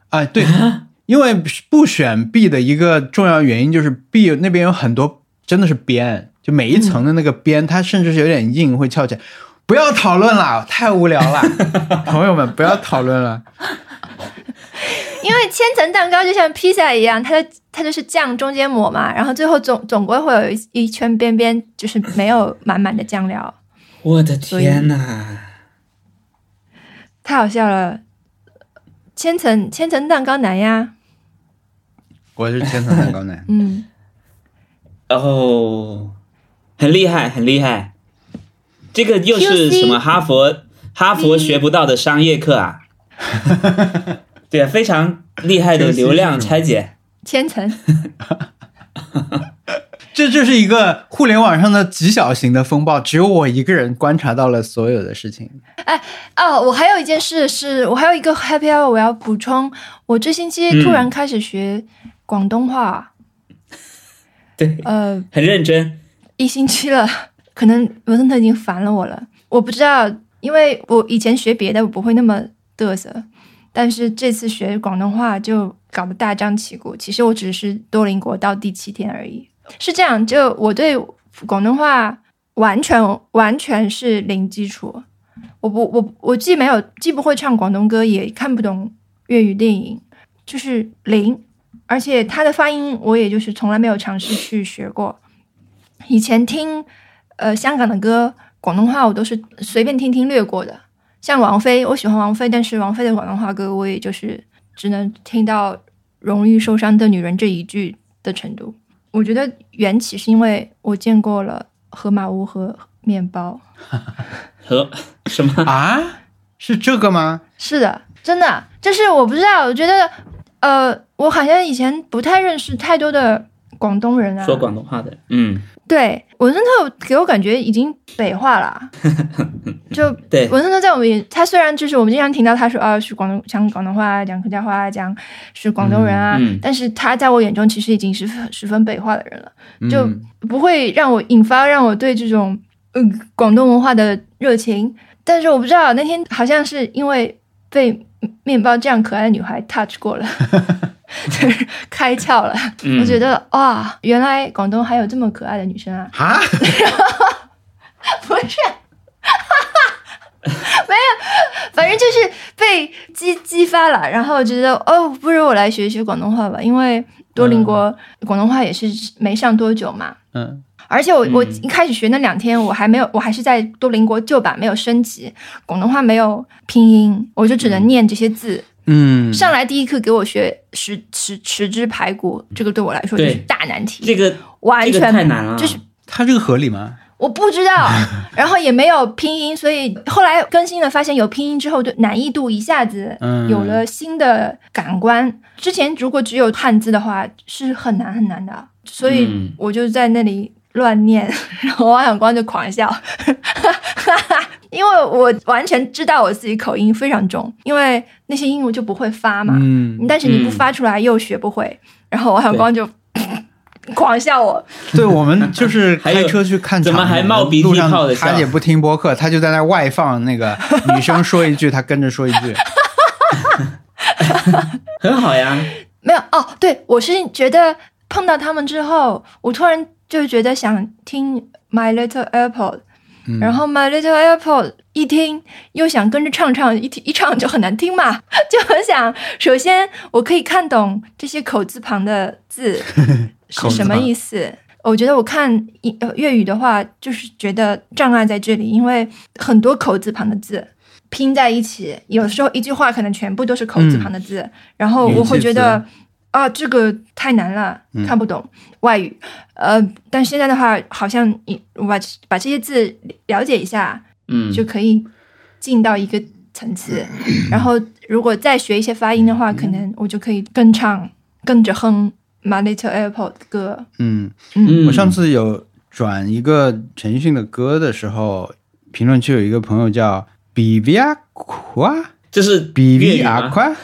啊，对，因为不选 B 的一个重要原因就是 B 那边有很多真的是边，就每一层的那个边，它甚至是有点硬，会翘起来。不要讨论了，太无聊了，朋友们，不要讨论了。因为千层蛋糕就像披萨一样，它就它就是酱中间抹嘛，然后最后总总归会有一一圈边边就是没有满满的酱料，我的天哪！太好笑了。千层千层蛋糕男呀，我是千层蛋糕男，嗯，哦，很厉害，很厉害。这个又是什么哈佛哈佛学不到的商业课啊？对啊，非常厉害的流量拆解。千层这就是一个互联网上的极小型的风暴，只有我一个人观察到了所有的事情。哎哦，我还有一件事是，我还有一个 happy hour 我要补充，我这星期突然开始学广东话，对，呃，很认真。一星期了，可能文森特已经烦了我了。我不知道，因为我以前学别的我不会那么嘚瑟，但是这次学广东话就搞得大张旗鼓。其实我只是多邻国到第七天而已。是这样，就我对广东话完全完全是零基础。我不我我既没有既不会唱广东歌，也看不懂粤语电影，就是零。而且他的发音我也就是从来没有尝试去学过。以前听呃香港的歌，广东话我都是随便听听略过的。像王菲，我喜欢王菲，但是王菲的广东话歌我也就是只能听到“容易受伤的女人”这一句的程度。我觉得缘起是因为我见过了河马屋和面包。和什么？啊，是这个吗？是的，真的，就是我不知道，我觉得，呃，我好像以前不太认识太多的广东人啊。说广东话的，嗯，对，文森特给我感觉已经北化了，就对，文森特在我们眼，他虽然就是我们经常听到他说啊是广东讲广东话讲客家话讲是广东人啊，嗯嗯但是他在我眼中其实已经是十分北化的人了，就嗯不会让我引发让我对这种嗯广东文化的热情。但是我不知道那天好像是因为被面包这样可爱的女孩 touch 过了，就是开窍了。嗯我觉得哇，原来广东还有这么可爱的女生啊！啊，不是，没有，反正就是被激激发了，然后觉得哦，不如我来学一学广东话吧，因为多邻国广东话也是没上多久嘛。嗯。而且我我嗯。一开始学那两天，我还没有，我还是在多邻国旧版没有升级，广东话没有拼音，我就只能念这些字。嗯，上来第一课给我学十十十只排骨，这个对我来说就是大难题，这个这个完全太难了，就是它这个合理吗？我不知道，然后也没有拼音，所以后来更新了，发现有拼音之后，就难易度一下子嗯。有了新的感官。之前如果只有汉字的话，是很难很难的，所以嗯。我就在那里乱念，然后王小光就狂笑，因为我完全知道我自己口音非常重，因为那些音我就不会发嘛，嗯，但是你不嗯。发出来又学不会，然后王小光就 狂笑我。对，我们就是 开车去看场，怎么还冒鼻涕泡的笑他也不听播客，他就在那外放那个 女生说一句，他跟着说一句。很好呀。没有哦，对我是觉得碰到他们之后，我突然就觉得想听 My Little Airport，、嗯然后 My Little Airport 一听又想跟着唱唱，一听一唱就很难听嘛，就很想首先我可以看懂这些口字旁的字是什么意思。我觉得我看粤语的话，就是觉得障碍在这里，因为很多口字旁的字拼在一起，有时候一句话可能全部都是口字旁的字，然后我会觉得啊，这个太难了，看不懂外语。呃，但现在的话，好像把把这些字了解一下，嗯，就可以进到一个层次。然后如果再学一些发音的话，可能我就可以跟唱，跟着哼《My Little Airport》的歌。嗯，嗯我上次有转一个陈奕迅的歌的时候，评论区有一个朋友叫比比亚夸，这是比比粤语吗？亚夸，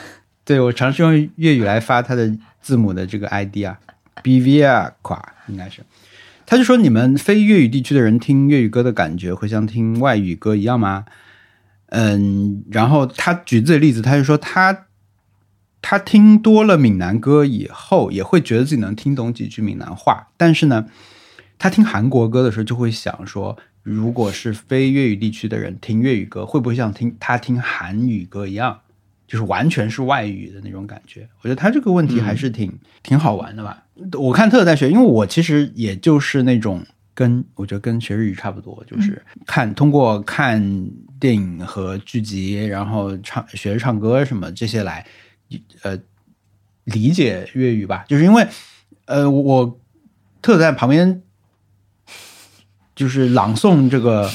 对我尝试用粤语来发他的字母的这个 ID 啊，比比亚夸应该是。他就说你们非粤语地区的人听粤语歌的感觉会像听外语歌一样吗？嗯，然后他举自己的例子，他就说他他听多了闽南歌以后，也会觉得自己能听懂几句闽南话，但是呢，他听韩国歌的时候就会想说，如果是非粤语地区的人听粤语歌，会不会像听他听韩语歌一样，就是完全是外语的那种感觉？我觉得他这个问题还是挺、挺好玩的吧。我看特在学，因为我其实也就是那种跟我觉得跟学日语差不多，就是看通过看电影和剧集，然后唱学着唱歌什么这些来呃理解粤语吧。就是因为呃我特在旁边就是朗诵这个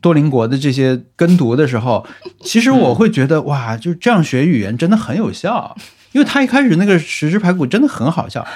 多邻国的这些跟读的时候，其实我会觉得哇，就这样学语言真的很有效，因为他一开始那个十只排骨真的很好笑，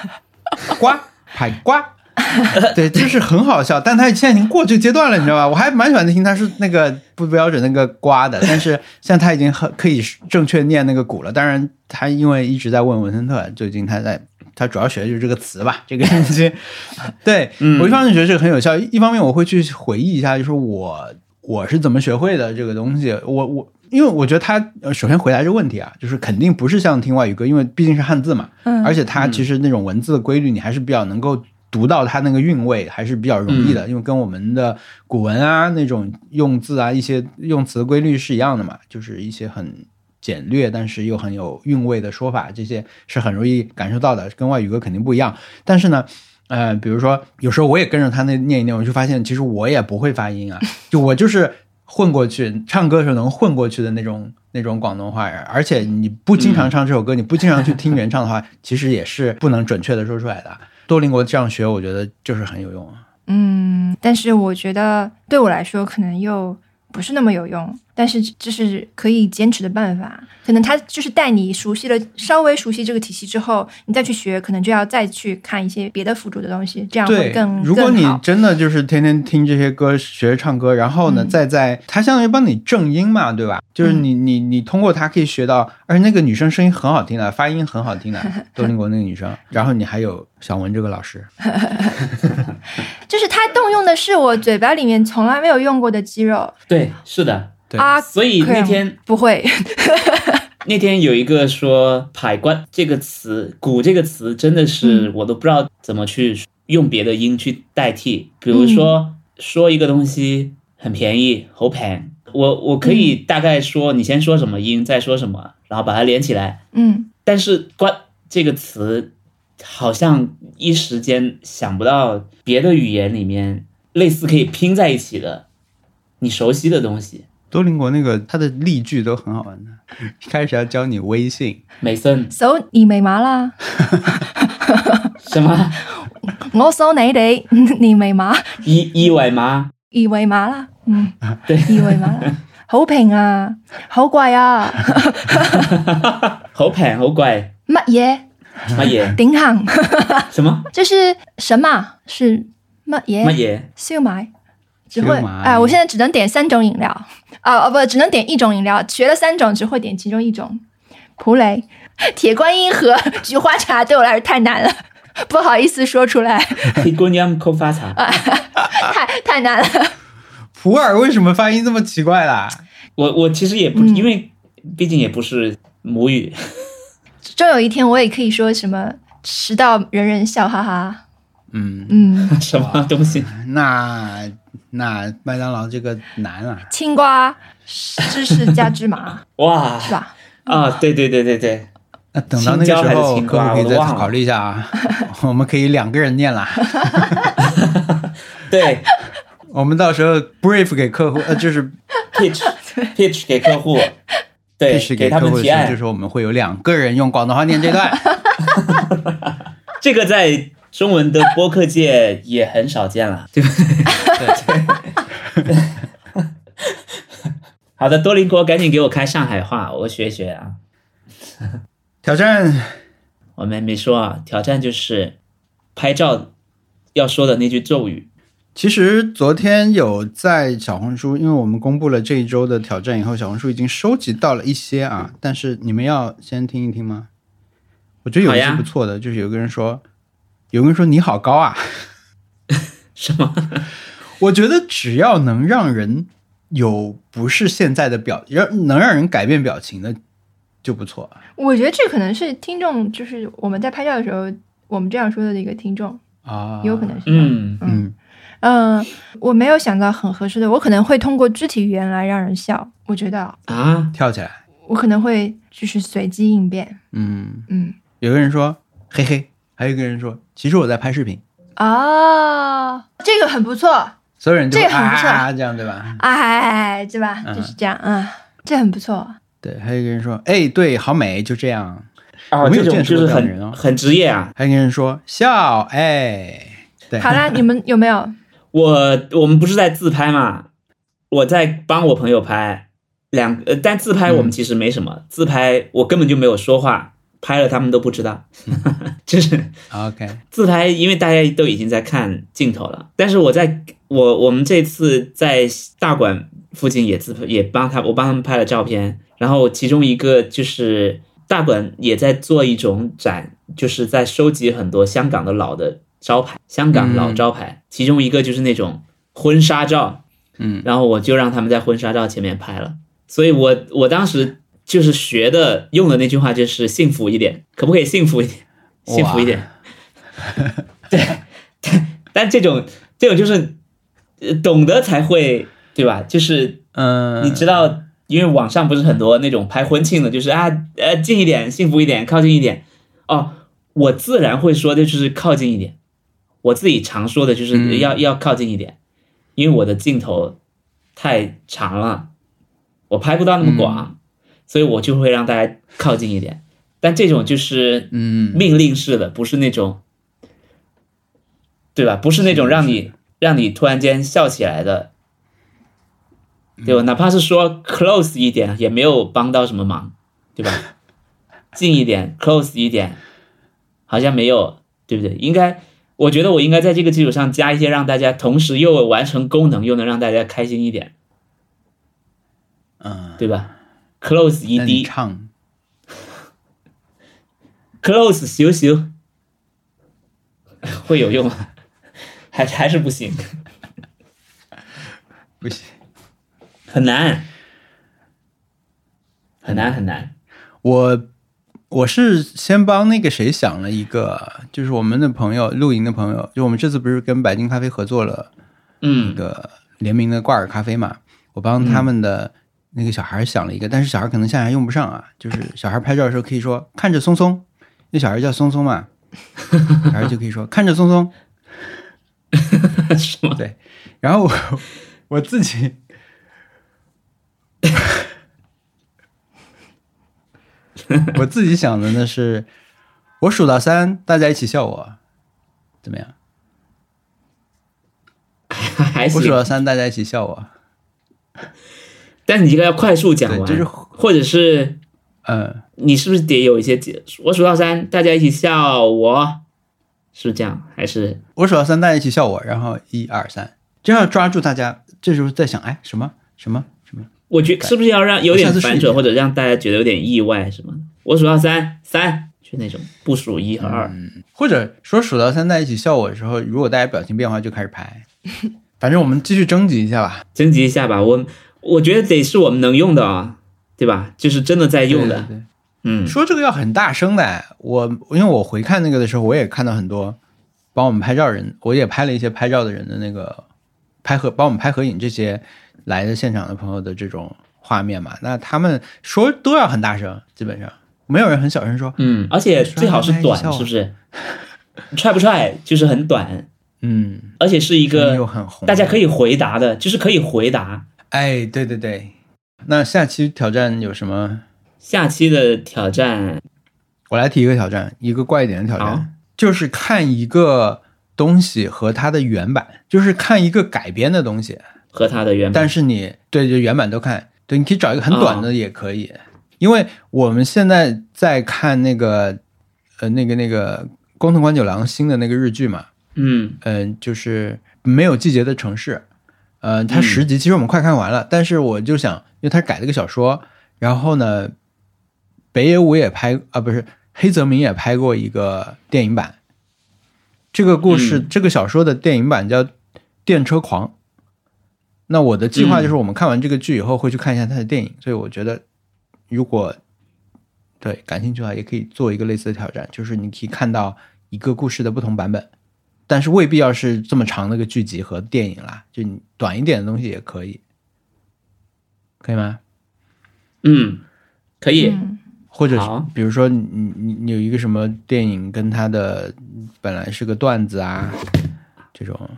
呱排呱。对，就是很好笑，但他现在已经过这个阶段了，你知道吧？我还蛮喜欢听他是那个不标准那个瓜的，但是现在他已经很可以正确念那个鼓了。当然，他因为一直在问文森特，最近他在他主要学的就是这个词吧，这个星期。对我一方面觉得这个很有效，一方面我会去回忆一下，就是我我是怎么学会的这个东西。我我因为我觉得他呃首先回答这个问题啊，就是肯定不是像听外语歌，因为毕竟是汉字嘛，嗯而且它其实那种文字的规律，你还是比较能够读到它那个韵味，还是比较容易的，因为跟我们的古文啊那种用字啊一些用词的规律是一样的嘛，就是一些很简略，但是又很有韵味的说法，这些是很容易感受到的，跟外语歌肯定不一样。但是呢，呃，比如说有时候我也跟着他那念一念，我就发现其实我也不会发音啊，就我就是混过去，唱歌的时候能混过去的那种那种广东话，而且你不经常唱这首歌，你不经常去听原唱的话，其实也是不能准确的说出来的。多邻国这样学，我觉得就是很有用啊。嗯，但是我觉得对我来说可能又不是那么有用，但是这是可以坚持的办法。可能他就是带你熟悉了，稍微熟悉这个体系之后，你再去学，可能就要再去看一些别的辅助的东西，这样会对更，如果你真的就是天天听这些歌，学着唱歌，然后呢，嗯。再在它相当于帮你正音嘛，对吧？就是你你你通过他可以学到，而且那个女生声音很好听的，发音很好听的，多邻国那个女生，然后你还有小文这个老师，就是他动用的是我嘴巴里面从来没有用过的肌肉。对，是的。对。啊，所以那天不会，那天有一个说“排关”这个词，“鼓”这个词真的是嗯。我都不知道怎么去用别的音去代替。比如说、说一个东西很便宜，好平，我我可以大概说你先说什么音，再说什么，然后把它连起来。嗯。但是“关”这个词，好像一时间想不到别的语言里面类似可以拼在一起的你熟悉的东西。多邻国那个它的例句都很好玩的，一开始要教你微信，美森搜你未碼啦，什么？我搜你哋，你美麻，二二维码？二維碼啦，嗯，对。二維碼啦，好平啊，好貴啊，好平好貴，乜嘢 乜嘢？顶行？什么 这是什么？是乜嘢？乜嘢？燒賣，只会哎，我现在只能点三种饮料啊哦不，只能点一种饮料，学了三种，只会点其中一种。普雷、铁观音和菊花茶对我来说太难了，不好意思说出来，鐵觀音曲花茶。太太难了。普洱为什么发音这么奇怪啦？我我其实也不，嗯因为，毕竟也不是母語。终有一天，我也可以说什么迟到人人笑，哈哈。嗯，嗯，什么东西？那那麦当劳这个难啊，青瓜、芝士加芝麻，哇是吧？啊！对对对对对，那等到那个时青椒还是候，青瓜可不可以再考虑一下啊？我们可以两个人念啦。对我们到时候 brief 给客户，呃，就是 pitch pitch 给客戶，對，pitch 給他给客户的时候，們提案就。说我们会有两个人用广东话念这段。这个在中文的播客界也很少见了，对不對？對好的，多邻国，赶紧给我开上海话，我学学啊。挑战我们没说啊，挑战就是拍照要说的那句咒语。其实昨天有在小红书，因为我们公布了这一周的挑战以后，小红书已经收集到了一些啊，但是你们要先听一听吗？我觉得有一些不错的，就是有个人说，有个人说你好高啊，什么？我觉得只要能让人有不是现在的表，让能让人改变表情的就不错。我觉得这可能是听众，就是我们在拍照的时候，我们这样说的一个听众，啊，有可能是这样。嗯，嗯，嗯，我没有想到很合适的，我可能会通过肢体语言来让人笑。我觉得啊，跳起来，我可能会就是随机应变。嗯，嗯有个人说嘿嘿，还有一个人说其实我在拍视频，哦，这个很不错，所有人就这个很不错啊这样对吧？哎，对吧？嗯就是这样啊，这很不错。对，还有一个人说哎对，好美，就这样。啊，我没有这种见识就是过这样的人哦很很职业啊。还有一个人说笑，哎，对，好啦，你们有没有？我我们不是在自拍嘛，我在帮我朋友拍两呃，但自拍我们其实没什么，自拍我根本就没有说话，拍了他们都不知道，就是。OK，自拍，因为大家都已经在看镜头了，但是我在我我们这次在大馆附近也自拍，也帮他我帮他们拍了照片，然后其中一个就是大馆也在做一种展，就是在收集很多香港的老的招牌，香港老招牌，其中一个就是那种婚纱照，嗯，然后我就让他们在婚纱照前面拍了，所以我我当时就是学的用的那句话就是幸福一点，可不可以幸福一点？幸福一点。对 对，但这种这种就是呃懂得才会对吧？就是嗯，你知道因为网上不是很多那种拍婚庆的，就是啊呃近一点，幸福一点，靠近一点。哦，我自然会说的就是靠近一点。我自己常说的就是嗯要、要靠近一点，因为我的镜头太长了，我拍不到那么广，所以我就会让大家靠近一点。但这种就是嗯命令式的，不是那种，对吧？不是那种让你让你突然间笑起来的，对吧？哪怕是说 close 一点，也没有帮到什么忙，对吧？近一点，close 一点，好像没有，对不对？应该，我觉得我应该在这个基础上加一些，让大家同时又完成功能，又能让大家开心一点，嗯，对吧？close 一那你滴唱，close 羞羞，会有用吗？还还是不行，不行。很难，很难很难。我我是先帮那个谁想了一个，就是我们的朋友露营的朋友，就我们这次不是跟白金咖啡合作了那嗯个联名的挂耳咖啡嘛？我帮他们的那个小孩想了一个，但是小孩可能现在还用不上啊。就是小孩拍照的时候可以说看着松松，那小孩叫松松嘛，小孩就可以说看着松松。是吗？对，然后我我自己，我自己想的呢是，我数到三，大家一起笑我，怎么样？还我数，到三，大家一起笑我。但你这个要快速讲，完，就是或者是嗯，你是不是得有一些解？我数到三，大家一起笑我，是这样？还是我数到三，大家一起笑我，然后一二三，这样抓住大家。这时候在想，哎，什么什么？我觉是不是要让有点反转，或者让大家觉得有点意外，是吗？我数到三，三就那种不数一和二，或者说数到三，在一起笑我的时候，如果大家表情变化就开始拍。反正我们继续征集一下吧。征集一下吧。我我觉得得是我们能用的啊，对吧？就是真的在用的，对对对嗯说这个要很大声的，我因为我回看那个的时候，我也看到很多帮我们拍照人，我也拍了一些拍照的人的那个拍合，帮我们拍合影这些来的现场的朋友的这种画面嘛。那他们说都要很大声，基本上没有人很小声说，嗯，而且最好是短，是不是？踹不踹就是很短，嗯，而且是一个，大家可以回答的，就是可以回答。哎，对对对。那下期挑战有什么？下期的挑战，我来提一个挑战，一个怪一点的挑战，就是看一个东西和它的原版，就是看一个改编的东西，和他的原版。但是你对就原版都看，对，你可以找一个很短哦的也可以，因为我们现在在看那个呃那个那个工藤官九郎新的那个日剧嘛，嗯。嗯、就是没有季节的城市，呃，它嗯。十集其实我们快看完了，但是我就想，因为它改了个小说，然后呢，北野武也拍啊，不是黑泽明也拍过一个电影版，这个故事、嗯。这个小说的电影版叫《电车狂》。那我的计划就是，我们看完这个剧以后会去看一下他的电影，所以我觉得如果对感兴趣的话，也可以做一个类似的挑战，就是你可以看到一个故事的不同版本，但是未必要是这么长的一个剧集和电影啦，就你短一点的东西也可以，可以吗？嗯，可以，嗯。或者是比如说你你你有一个什么电影跟他的本来是个段子啊，这种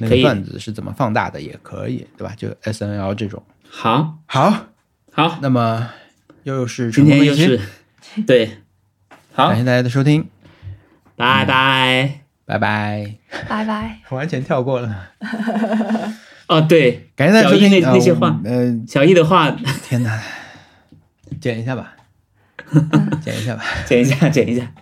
那个段子是怎么放大的也可以，对吧？就 S N L 这种。好好，好，那么又是今天又是 对，好感，谢大家的收听，拜拜。拜拜。拜拜。完全跳过了，哦，对，感谢大家收听。那那些话呃，呃小易的话天哪，剪一下吧，剪一下吧。剪一下，剪一下。